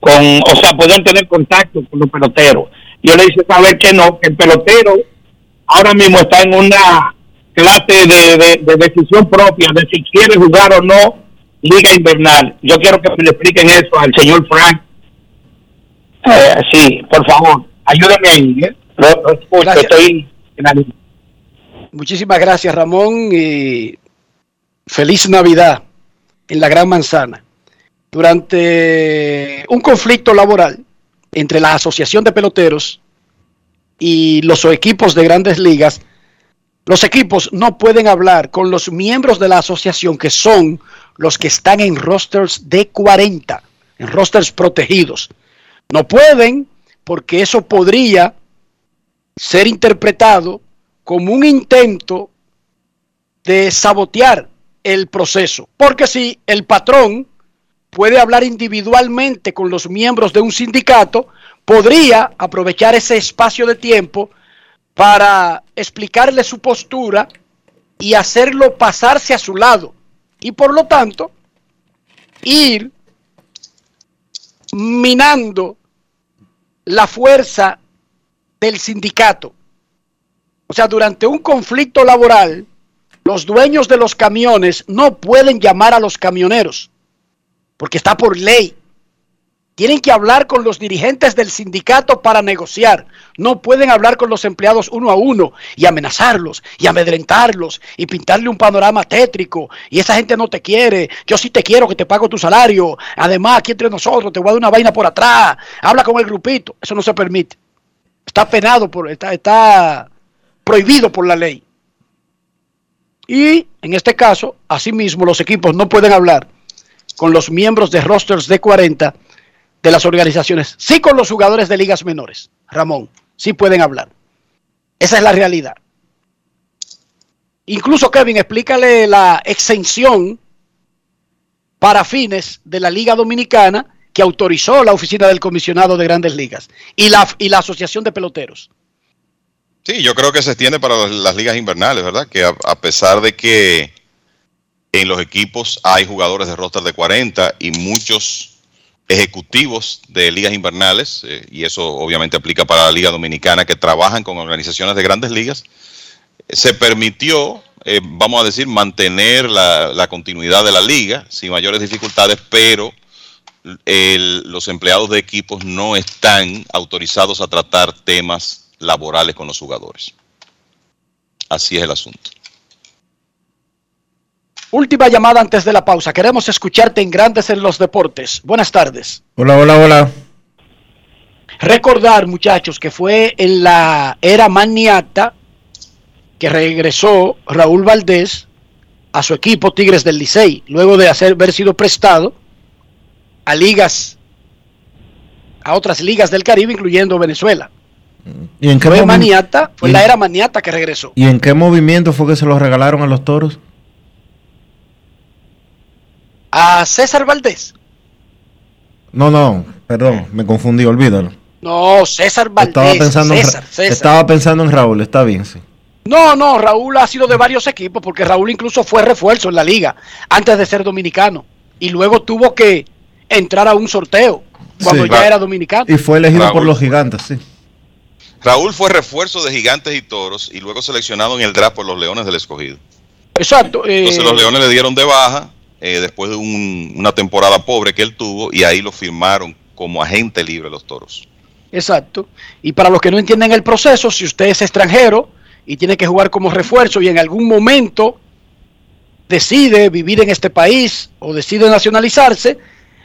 Speaker 34: con o sea, podían tener contacto con los peloteros. Yo le hice saber que no, que el pelotero ahora mismo está en una clase de, de- de decisión propia de si quiere jugar o no liga invernal. Yo quiero que me le expliquen eso al señor Frank. Eh, sí, por favor, ayúdame ahí. ¿eh? Lo, lo escucho,
Speaker 2: Gracias.
Speaker 34: estoy en la línea.
Speaker 2: Muchísimas gracias, Ramón. Y feliz Navidad en la Gran Manzana. Durante un conflicto laboral entre la Asociación de Peloteros y los equipos de grandes ligas, los equipos no pueden hablar con los miembros de la asociación que son los que están en rosters de 40, en rosters protegidos. No pueden porque eso podría ser interpretado como un intento de sabotear el proceso. Porque si el patrón puede hablar individualmente con los miembros de un sindicato, podría aprovechar ese espacio de tiempo para explicarle su postura y hacerlo pasarse a su lado. Y por lo tanto, ir minando la fuerza del sindicato. O sea, durante un conflicto laboral, los dueños de los camiones no pueden llamar a los camioneros, porque está por ley. Tienen que hablar con los dirigentes del sindicato para negociar. No pueden hablar con los empleados uno a uno y amenazarlos y amedrentarlos y pintarle un panorama tétrico. Y esa gente no te quiere. Yo sí te quiero que te pago tu salario. Además, aquí entre nosotros te voy a dar una vaina por atrás. Habla con el grupito. Eso no se permite. Está penado por, está, está prohibido por la ley. Y en este caso, asimismo, los equipos no pueden hablar con los miembros de rosters de 40 de las organizaciones. Sí con los jugadores de ligas menores, Ramón, sí pueden hablar. Esa es la realidad. Incluso, Kevin, explícale la exención para fines de la Liga Dominicana que autorizó la oficina del comisionado de grandes ligas y la, y la Asociación de Peloteros.
Speaker 30: Sí, yo creo que se extiende para las, ligas invernales, ¿verdad? Que a, a pesar de que en los equipos hay jugadores de roster de 40 y muchos ejecutivos de ligas invernales, eh, y eso obviamente aplica para la Liga Dominicana, que trabajan con organizaciones de grandes ligas, se permitió, eh, vamos a decir, mantener la, continuidad de la liga sin mayores dificultades, pero los empleados de equipos no están autorizados a tratar temas laborales con los jugadores. Así es el asunto.
Speaker 2: Última llamada antes de la pausa. Queremos escucharte en Grandes en los Deportes. Buenas tardes.
Speaker 1: Hola, hola, hola.
Speaker 2: Recordar, muchachos, que fue en la era maniata que regresó Raúl Valdés a su equipo Tigres del Licey, luego de hacer, haber sido prestado a ligas, a otras ligas del Caribe, incluyendo Venezuela.
Speaker 1: ¿Y en qué,
Speaker 2: Fue maniata, fue
Speaker 1: y-
Speaker 2: la era maniata que regresó.
Speaker 1: ¿Y en qué movimiento fue que se los regalaron a los toros?
Speaker 2: A César Valdés.
Speaker 1: No, no, perdón, me confundí, olvídalo.
Speaker 2: No, César Valdés.
Speaker 1: Estaba pensando, en
Speaker 2: César,
Speaker 1: estaba pensando en Raúl, está bien, sí.
Speaker 2: No, no, Raúl ha sido de varios equipos porque Raúl incluso fue refuerzo en la liga antes de ser dominicano y luego tuvo que entrar a un sorteo cuando
Speaker 1: Sí.
Speaker 2: ya era dominicano.
Speaker 1: Y fue elegido
Speaker 30: Raúl
Speaker 1: por los gigantes, sí.
Speaker 30: Raúl fue refuerzo de Gigantes y Toros y luego seleccionado en el draft por los Leones del Escogido.
Speaker 2: Exacto. eh,
Speaker 30: Entonces los Leones le dieron de baja eh, después de un- una temporada pobre que él tuvo y ahí lo firmaron como agente libre los Toros.
Speaker 2: Exacto. Y para los que no entienden el proceso, si usted es extranjero y tiene que jugar como refuerzo y en algún momento decide vivir en este país o decide nacionalizarse,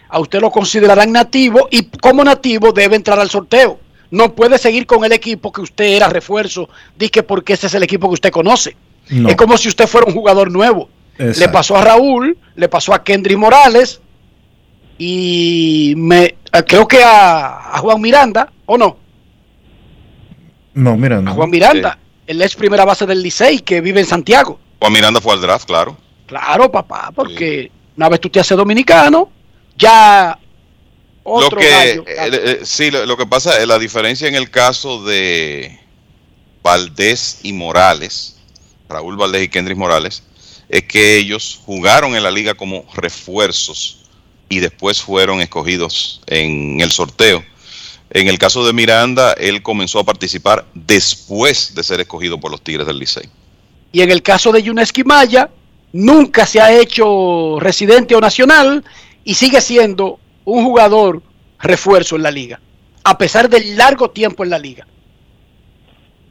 Speaker 2: a usted lo considerarán nativo y como nativo debe entrar al sorteo. No puede seguir con el equipo que usted era refuerzo, que porque ese es el equipo que usted conoce.
Speaker 1: No.
Speaker 2: Es como si usted fuera un jugador nuevo. Le pasó a Raúl, le pasó a Kendry Morales y me eh, creo que a, a Juan Miranda, ¿o no?
Speaker 1: No, mira, no.
Speaker 2: A Juan Miranda, el ex primera base del Licey que vive en Santiago.
Speaker 30: Juan Miranda fue al draft, claro.
Speaker 2: Claro, papá, porque una vez tú te haces dominicano, ya otro
Speaker 30: lo que,
Speaker 2: gallo.
Speaker 30: eh, eh, sí, lo, lo que pasa es la diferencia en el caso de Valdés y Morales, Raúl Valdés y Kendrick Morales, es que ellos jugaron en la liga como refuerzos y después fueron escogidos en el sorteo. En el caso de Miranda, él comenzó a participar después de ser escogido por los Tigres del Licey.
Speaker 2: Y en el caso de Yuneski Maya, nunca se ha hecho residente o nacional y sigue siendo un jugador refuerzo en la liga, a pesar del largo tiempo en la liga.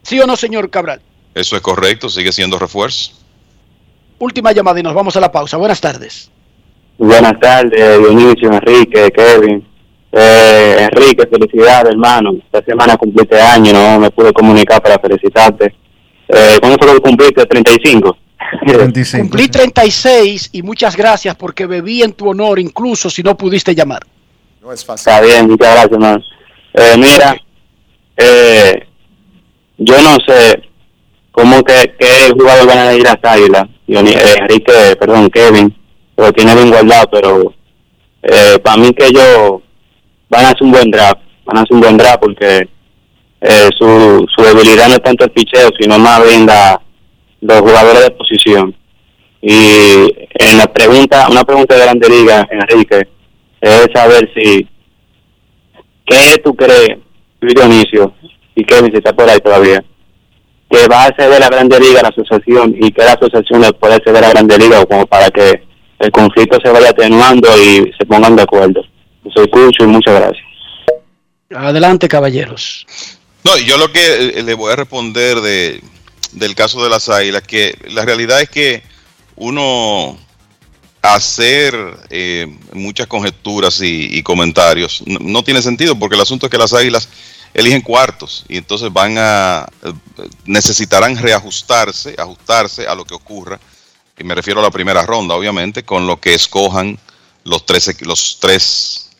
Speaker 2: ¿Sí o no, señor Cabral?
Speaker 30: Eso es correcto, sigue siendo refuerzo.
Speaker 2: Última llamada y nos vamos a la pausa. Buenas tardes.
Speaker 35: Buenas tardes, Dionisio, Enrique, Kevin. Eh, Enrique, felicidades, hermano. Esta semana cumpliste año, no me pude comunicar para felicitarte. Eh, ¿Cuándo fue que cumpliste? ¿35?
Speaker 1: 25.
Speaker 2: Cumplí 36 y muchas gracias porque bebí en tu honor, incluso si no pudiste llamar.
Speaker 35: Está bien, muchas gracias, hermano. Eh, mira, eh, yo no sé cómo que, que jugador van a ir a Águila. Eh, Enrique, perdón, Kevin, lo tiene bien guardado, pero eh, para mí que ellos van a hacer un buen draft, van a hacer un buen draft porque eh, su, su debilidad no es tanto el picheo, sino más bien la, los jugadores de posición. Y en la pregunta, una pregunta de Grande Liga, Enrique, es saber si, ¿qué tú crees, Luis Dionisio, y Kevin, si está por ahí todavía, que va a ceder la Grande Liga a la asociación y que la asociación le puede ceder a la Grande Liga o como para que el conflicto se vaya atenuando y se pongan de acuerdo? Soy escucho y muchas gracias.
Speaker 2: Adelante, caballeros.
Speaker 30: No, yo lo que eh, le voy a responder de, del caso de las águilas, que la realidad es que uno hacer eh, muchas conjeturas y, y comentarios no, no tiene sentido, porque el asunto es que las águilas eligen cuartos y entonces van a necesitarán reajustarse, ajustarse a lo que ocurra. Y me refiero a la primera ronda, obviamente, con lo que escojan los tres, los tres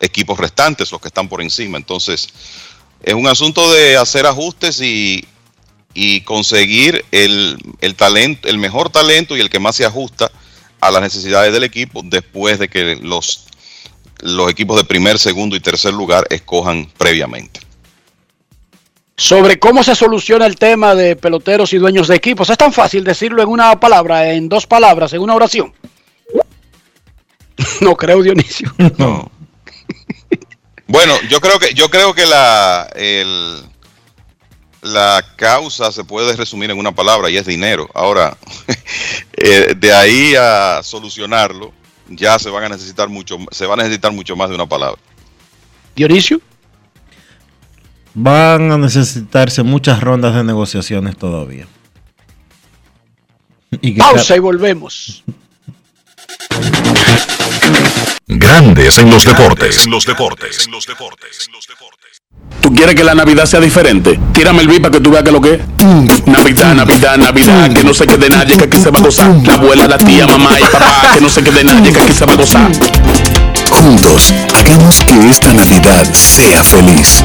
Speaker 30: equipos restantes, los que están por encima. Entonces, es un asunto de hacer ajustes y, y conseguir el, talento, el mejor talento y el que más se ajusta a las necesidades del equipo después de que los equipos de primer, segundo y tercer lugar escojan previamente.
Speaker 36: Sobre cómo se soluciona el tema de peloteros y dueños de equipos. Es tan fácil decirlo en una palabra, en dos palabras, en una oración. <laughs> No creo, Dionisio. <laughs>
Speaker 30: No. Bueno, yo creo que yo creo que la el, la causa se puede resumir en una palabra y es dinero. Ahora, <laughs> eh, de ahí a solucionarlo, ya se van a necesitar mucho, se va a necesitar mucho más de una palabra.
Speaker 36: Dionisio.
Speaker 37: Van a necesitarse muchas rondas de negociaciones todavía.
Speaker 36: Y Pausa y volvemos.
Speaker 5: Grandes en los deportes. En los deportes. En los deportes.
Speaker 28: ¿Tú quieres que la Navidad sea diferente? Tírame el beat para que tú veas que lo que es. Navidad, Navidad, Navidad, que no se quede nadie, que aquí se va a gozar. La abuela, la tía, mamá y papá, que no se quede nadie, que aquí se va a gozar. Juntos, hagamos que esta Navidad sea feliz.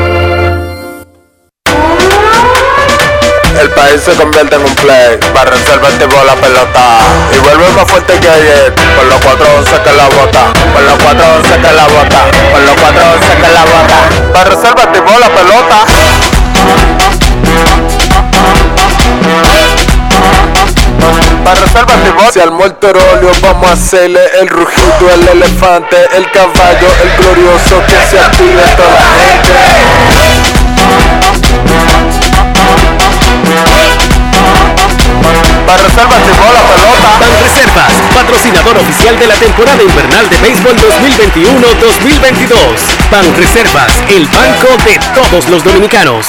Speaker 38: País se convierte en un play. Para reservarte la pelota. Y vuelve más fuerte que ayer. Por los 411 que la bota. Por los 411 que la bota. Por los 411 que la bota. Para reservarte la pelota. Si al óleo vamos a hacerle el rugido, el elefante, el caballo, el glorioso que se active toda la gente. Reservas llegó la pelota.
Speaker 39: Reservas, patrocinador oficial de la temporada invernal de béisbol 2021-2022. Reservas, el banco de todos los dominicanos.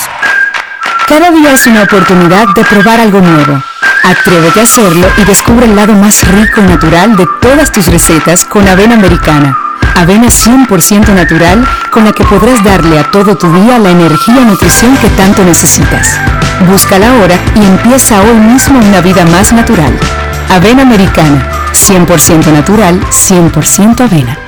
Speaker 6: Cada día es una oportunidad de probar algo nuevo. Atrévete a hacerlo y descubre el lado más rico y natural de todas tus recetas con avena americana. Avena 100% natural con la que podrás darle a todo tu día la energía y nutrición que tanto necesitas. Búscala ahora y empieza hoy mismo una vida más natural. Avena Americana, 100% natural, 100% avena.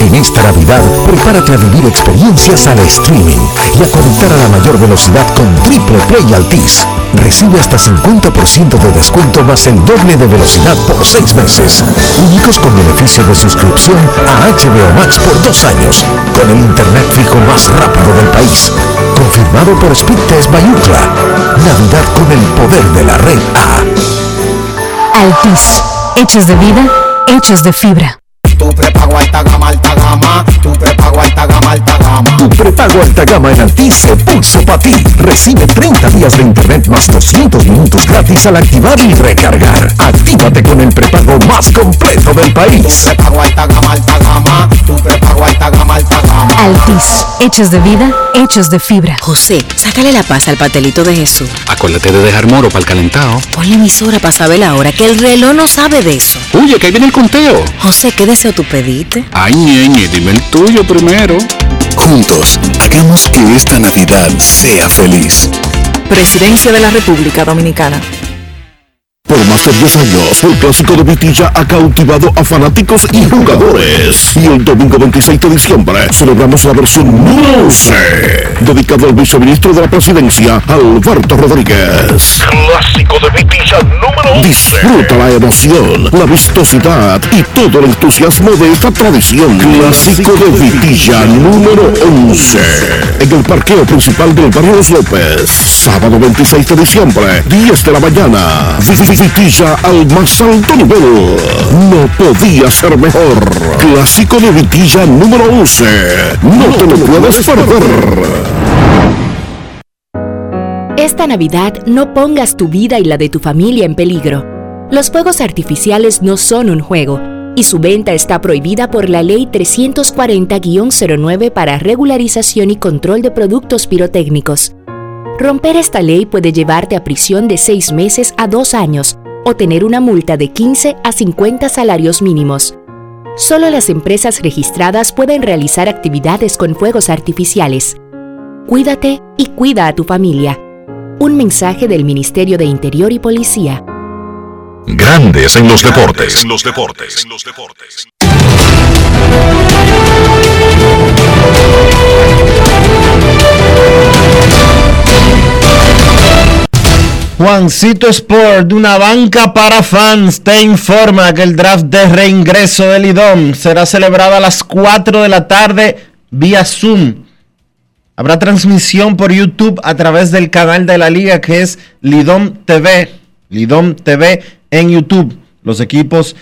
Speaker 7: En esta Navidad, prepárate a vivir experiencias al streaming y a conectar a la mayor velocidad con Triple Play Altis. Recibe hasta 50% de descuento más el doble de velocidad por 6 meses. Únicos con beneficio de suscripción a HBO Max por 2 años, con el internet fijo más rápido del país. Confirmado por Speedtest Bayucla. Navidad con el poder de la red A.
Speaker 6: Altis. Hechos de vida, hechos de fibra.
Speaker 19: Tu prepago alta gama, alta gama. Tu prepago alta gama, alta gama.
Speaker 7: Tu prepago alta gama en Altis se puso para ti. Recibe 30 días de internet más 200 minutos gratis al activar y recargar. Actívate con el prepago más completo del país.
Speaker 19: Tu prepago alta gama, alta gama. Tu prepago alta gama, alta gama.
Speaker 6: Altis. Hechos de vida, hechos de fibra.
Speaker 20: José, sácale la paz al patelito de Jesús.
Speaker 40: Acuérdate de dejar moro para el calentado.
Speaker 20: Ponle emisora para saber la hora, que el reloj no sabe de eso.
Speaker 40: Oye, que ahí viene el conteo.
Speaker 20: José, ¿qué deseo tú pediste?
Speaker 40: Ay, ñeñe, dime el tuyo primero.
Speaker 28: Juntos, hagamos que esta Navidad sea feliz.
Speaker 22: Presidencia de la República Dominicana.
Speaker 28: Por más de 10 años, el clásico de Vitilla ha cautivado a fanáticos y jugadores. Y el domingo 26 de diciembre celebramos la versión número 11, dedicado al viceministro de la presidencia, Alberto Rodríguez. Clásico de Vitilla número 11. Disfruta la emoción, la vistosidad y todo el entusiasmo de esta tradición. Clásico de Vitilla número 11. En el parqueo principal del barrio Los López. Sábado 26 de diciembre, 10 de la mañana. Vitilla al más alto nivel. No podía ser mejor. Clásico de Vitilla número 11. No te lo puedes perder.
Speaker 24: Esta Navidad no pongas tu vida y la de tu familia en peligro. Los fuegos artificiales no son un juego y su venta está prohibida por la Ley 340-09 para regularización y control de productos pirotécnicos. Romper esta ley puede llevarte a prisión de 6 meses a 2 años o tener una multa de 15 a 50 salarios mínimos. Solo las empresas registradas pueden realizar actividades con fuegos artificiales. Cuídate y cuida a tu familia. Un mensaje del Ministerio de Interior y Policía.
Speaker 5: Grandes en los deportes. En los deportes.
Speaker 1: Juancito Sport, una banca para fans, te informa que el draft de reingreso del IDOM será celebrado a las 4 de la tarde vía Zoom. Habrá transmisión por YouTube a través del canal de la liga que es Lidom TV. Lidom TV en YouTube. Los equipos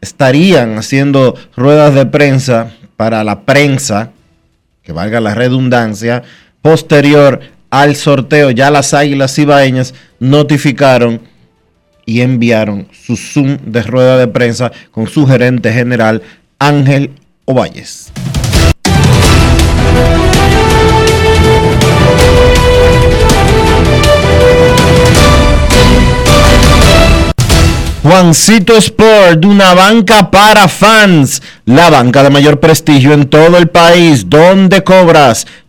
Speaker 1: estarían haciendo ruedas de prensa para la prensa, que valga la redundancia, posterior al sorteo. Ya las Águilas Ibaeñas notificaron y enviaron su Zoom de rueda de prensa con su gerente general Ángel Ovalles. Juancito Sport, una banca para fans, la banca de mayor prestigio en todo el país, donde cobras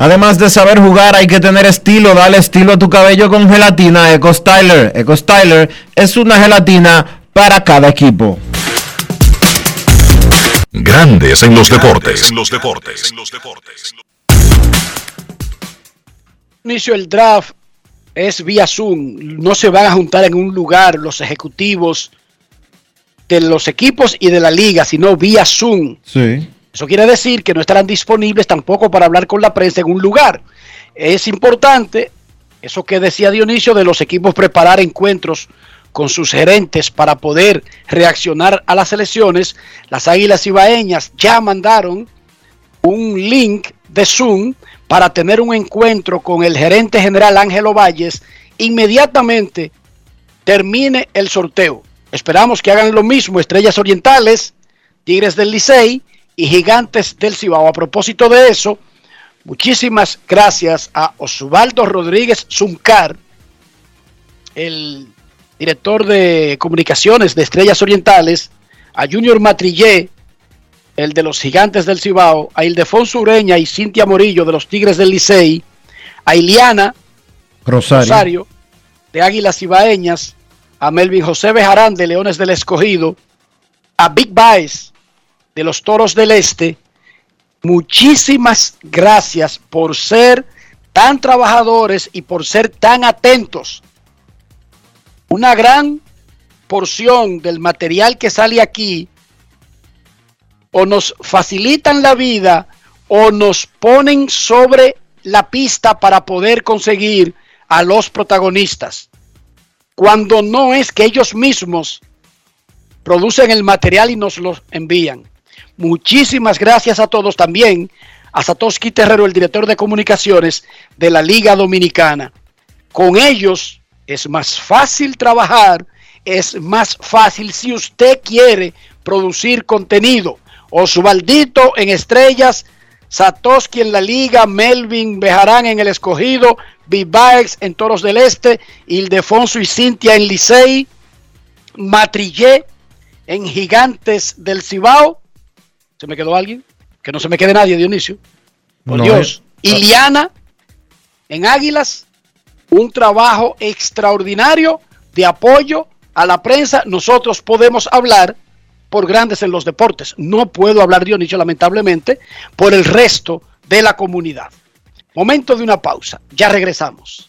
Speaker 1: Además de saber jugar, hay que tener estilo. Dale estilo a tu cabello con gelatina Eco Styler. Eco Styler es una gelatina para cada equipo.
Speaker 5: Grandes en los deportes. En los deportes.
Speaker 2: Inicio el draft es vía Zoom. No se van a juntar en un lugar los ejecutivos de los equipos y de la liga, sino vía Zoom.
Speaker 1: Sí.
Speaker 2: Eso quiere decir que no estarán disponibles tampoco para hablar con la prensa en un lugar. Es importante, eso que decía Dionisio, de los equipos preparar encuentros con sus gerentes para poder reaccionar a las elecciones. Las Águilas Ibaeñas ya mandaron un link de Zoom para tener un encuentro con el gerente general Ángelo Valles inmediatamente termine el sorteo. Esperamos que hagan lo mismo Estrellas Orientales, Tigres del Licey y Gigantes del Cibao. A propósito de eso, muchísimas gracias a Osvaldo Rodríguez Zuncar, el director de comunicaciones de Estrellas Orientales, a Junior Matrillé, el de los Gigantes del Cibao, a Ildefonso Ureña y Cintia Morillo de los Tigres del Licey, a Iliana
Speaker 1: Rosario,
Speaker 2: de Águilas Cibaeñas, a Melvin José Bejarán de Leones del Escogido, a Big Baez de los Toros del Este, muchísimas gracias por ser tan trabajadores y por ser tan atentos. Una gran porción del material que sale aquí o nos facilitan la vida o nos ponen sobre la pista para poder conseguir a los protagonistas. Cuando no es que ellos mismos producen el material y nos lo envían. Muchísimas gracias a todos también, a Satoshi Terrero, el director de comunicaciones de la Liga Dominicana. Con ellos es más fácil trabajar, es más fácil si usted quiere producir contenido. Osvaldito en Estrellas, Satoshi en la Liga, Melvin Bejarán en el Escogido, Vivaex en Toros del Este, Ildefonso y Cintia en Licey, Matrillé en Gigantes del Cibao. ¿Se me quedó alguien? Que no se me quede nadie, Dionisio. Por
Speaker 1: No,
Speaker 2: Dios.
Speaker 1: eh.
Speaker 2: Iliana en Águilas. Un trabajo extraordinario de apoyo a la prensa. Nosotros podemos hablar por grandes en los deportes. No puedo hablar, Dionisio, lamentablemente, por el resto de la comunidad. Momento de una pausa. Ya regresamos.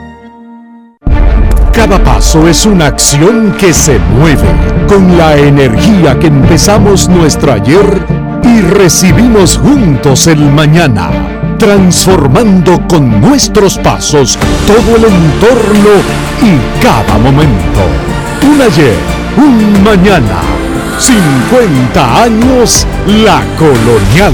Speaker 41: Cada paso es una acción que se mueve con la energía que empezamos nuestro ayer y recibimos juntos el mañana, transformando con nuestros pasos todo el entorno y cada momento. Un ayer, un mañana, 50 años la colonial.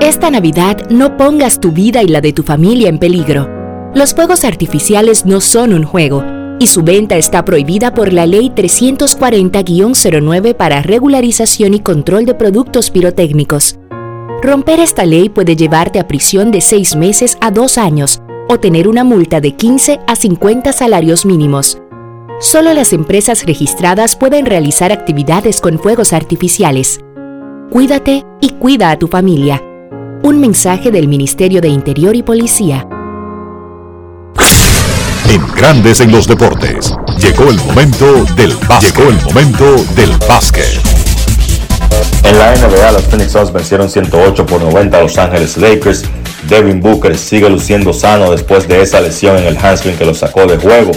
Speaker 24: Esta Navidad no pongas tu vida y la de tu familia en peligro. Los fuegos artificiales no son un juego y su venta está prohibida por la Ley 340-09 para regularización y control de productos pirotécnicos. Romper esta ley puede llevarte a prisión de 6 meses a 2 años o tener una multa de 15 a 50 salarios mínimos. Solo las empresas registradas pueden realizar actividades con fuegos artificiales. Cuídate y cuida a tu familia. Un mensaje del Ministerio de Interior y Policía.
Speaker 5: En Grandes en los Deportes. Llegó el momento del básquet. Llegó el momento del básquet.
Speaker 42: En la NBA, los Phoenix Suns vencieron 108 por 90 a Los Ángeles Lakers. Devin Booker sigue luciendo sano después de esa lesión en el hamstring que lo sacó de juego.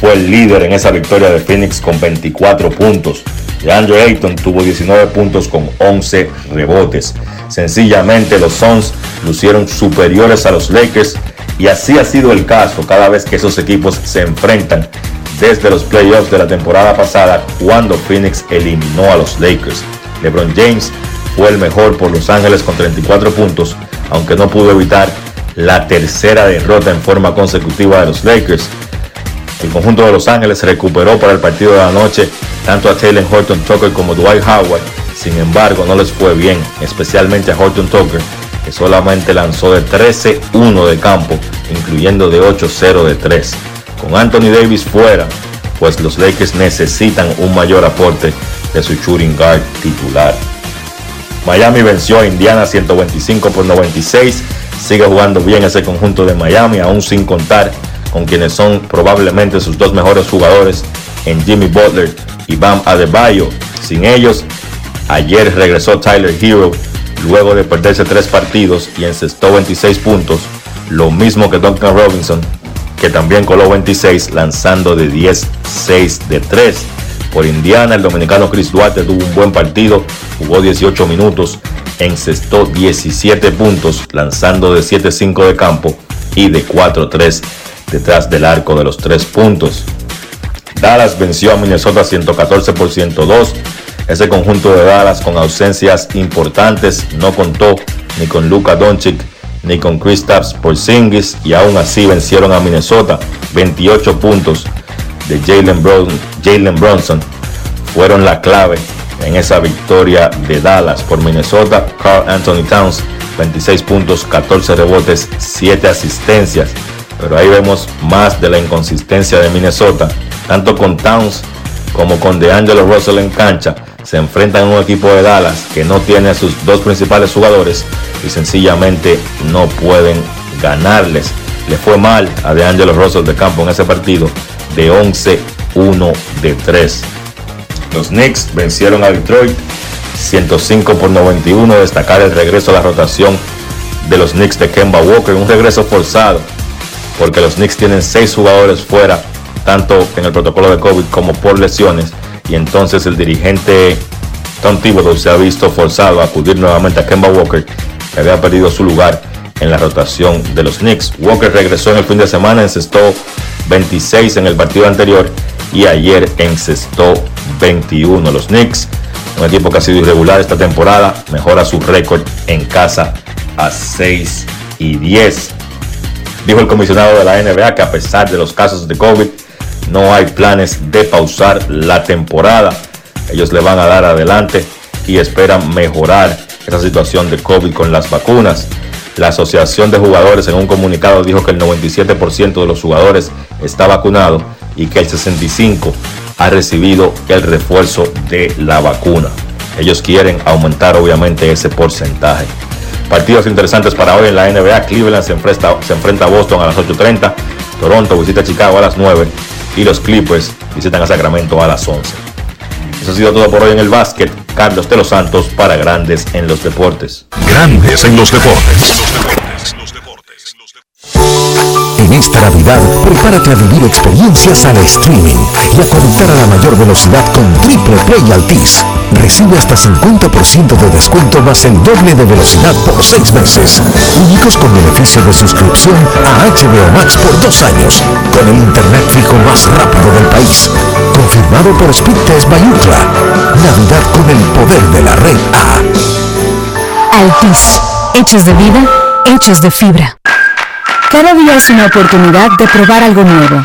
Speaker 42: Fue el líder en esa victoria de Phoenix con 24 puntos. DeAndre Ayton tuvo 19 puntos con 11 rebotes. Sencillamente los Suns lucieron superiores a los Lakers y así ha sido el caso cada vez que esos equipos se enfrentan desde los playoffs de la temporada pasada cuando Phoenix eliminó a los Lakers. LeBron James fue el mejor por Los Ángeles con 34 puntos, aunque no pudo evitar la tercera derrota en forma consecutiva de los Lakers. El conjunto de Los Ángeles recuperó para el partido de la noche tanto a Taylor Horton Tucker como Dwight Howard, sin embargo no les fue bien, especialmente a Horton Tucker, que solamente lanzó de 13-1 de campo, incluyendo de 8-0 de 3. Con Anthony Davis fuera, pues los Lakers necesitan un mayor aporte de su shooting guard titular. Miami venció a Indiana 125 por 96. Sigue jugando bien ese conjunto de Miami, aún sin contar con quienes son probablemente sus dos mejores jugadores en Jimmy Butler y Bam Adebayo. Sin ellos, ayer regresó Tyler Hero luego de perderse tres partidos y encestó 26 puntos, lo mismo que Duncan Robinson, que también coló 26 lanzando de 10, 6 de 3. Por Indiana, el dominicano Chris Duarte tuvo un buen partido, jugó 18 minutos, encestó 17 puntos, lanzando de 7-5 de campo y de 4-3 detrás del arco de los 3 puntos. Dallas venció a Minnesota 114 por 102. Ese conjunto de Dallas con ausencias importantes no contó ni con Luka Doncic ni con Kristaps Porzingis y aún así vencieron a Minnesota 28 puntos de Jalen Bronson fueron la clave en esa victoria de Dallas por Minnesota. Carl Anthony Towns, 26 puntos, 14 rebotes, 7 asistencias. Pero ahí vemos más de la inconsistencia de Minnesota, tanto con Towns como con DeAngelo Russell en cancha. Se enfrentan a un equipo de Dallas que no tiene a sus dos principales jugadores y sencillamente no pueden ganarles. Le fue mal a DeAngelo Russell de campo en ese partido de 11-1 de 3. Los Knicks vencieron a Detroit 105 por 91. Destacar el regreso a la rotación de los Knicks de Kemba Walker. Un regreso forzado porque los Knicks tienen seis jugadores fuera, tanto en el protocolo de COVID como por lesiones. Y entonces el dirigente Tom Thibodeau se ha visto forzado a acudir nuevamente a Kemba Walker, que había perdido su lugar en la rotación de los Knicks. Walker regresó en el fin de semana, encestó 26 en el partido anterior y ayer encestó 21. Los Knicks, un equipo que ha sido irregular esta temporada, mejora su récord en casa a 6 y 10. Dijo el comisionado de la NBA que a pesar de los casos de COVID, no hay planes de pausar la temporada. Ellos le van a dar adelante y esperan mejorar esa situación de COVID con las vacunas. La Asociación de Jugadores en un comunicado dijo que el 97% de los jugadores está vacunado y que el 65% ha recibido el refuerzo de la vacuna. Ellos quieren aumentar obviamente ese porcentaje. Partidos interesantes para hoy en la NBA. Cleveland se enfrenta, se enfrenta a Boston a las 8.30. Toronto visita a Chicago a las 9. Y los Clippers visitan a Sacramento a las 11. Eso ha sido todo por hoy en el básquet. Carlos de los Santos para Grandes en los Deportes.
Speaker 5: Grandes en los deportes.
Speaker 7: En esta Navidad, prepárate a vivir experiencias al streaming y a conectar a la mayor velocidad con Triple Play Altis. Recibe hasta 50% de descuento más el doble de velocidad por 6 meses. Únicos con beneficio de suscripción a HBO Max por 2 años, con el internet fijo más rápido del país. Confirmado por Speedtest Bayucla. Navidad con el poder de la red A.
Speaker 6: Altis, hechos de vida, hechos de fibra. Cada día es una oportunidad de probar algo nuevo.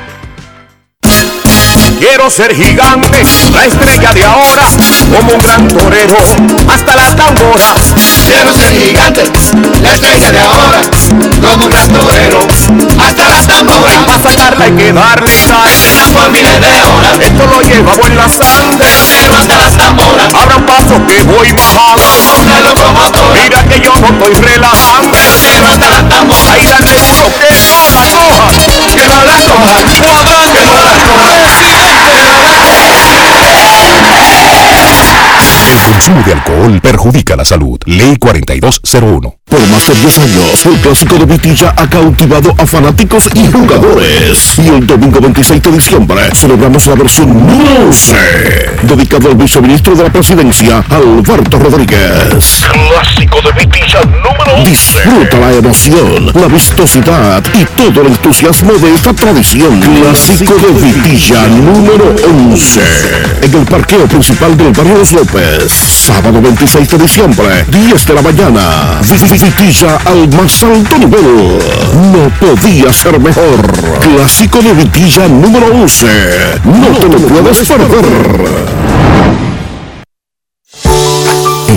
Speaker 39: Quiero ser gigante, la estrella de ahora, como un gran torero, hasta las tamboras.
Speaker 43: Quiero ser gigante, la estrella de ahora, como un gran torero, hasta las tamboras.
Speaker 39: Para sacarla hay que darle sal,
Speaker 43: por miles de horas.
Speaker 39: Esto lo llevamos en la sangre,
Speaker 43: pero hasta las tamboras.
Speaker 39: Abra un paso que voy bajando,
Speaker 43: como una locomotora.
Speaker 39: Mira que yo no estoy relajando,
Speaker 43: pero hasta las tamboras.
Speaker 39: Ahí dale duro que no la coja,
Speaker 43: que no la coja,
Speaker 5: consumo de alcohol perjudica la salud. Ley 4201.
Speaker 28: Por más de 10 años, el clásico de Vitilla ha cautivado a fanáticos y jugadores. Y el domingo 26 de diciembre celebramos la versión número 11, dedicado al viceministro de la presidencia, Alberto Rodríguez. Clásico de Vitilla número 11. Disfruta la emoción, la vistosidad y todo el entusiasmo de esta tradición. Clásico de Vitilla número 11. En el parqueo principal del barrio Los López. Sábado 26 de diciembre, 10 de la mañana. Vitilla al más alto nivel. No podía ser mejor. Clásico de Vitilla número 11. No te lo puedes perder.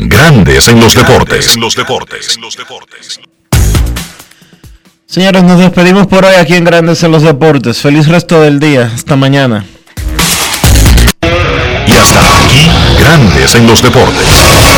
Speaker 5: Grandes en los deportes.
Speaker 30: En los deportes.
Speaker 37: Señores, nos despedimos por hoy aquí en Grandes en los Deportes. Feliz resto del día. Hasta mañana.
Speaker 5: Y hasta aquí, Grandes en los Deportes.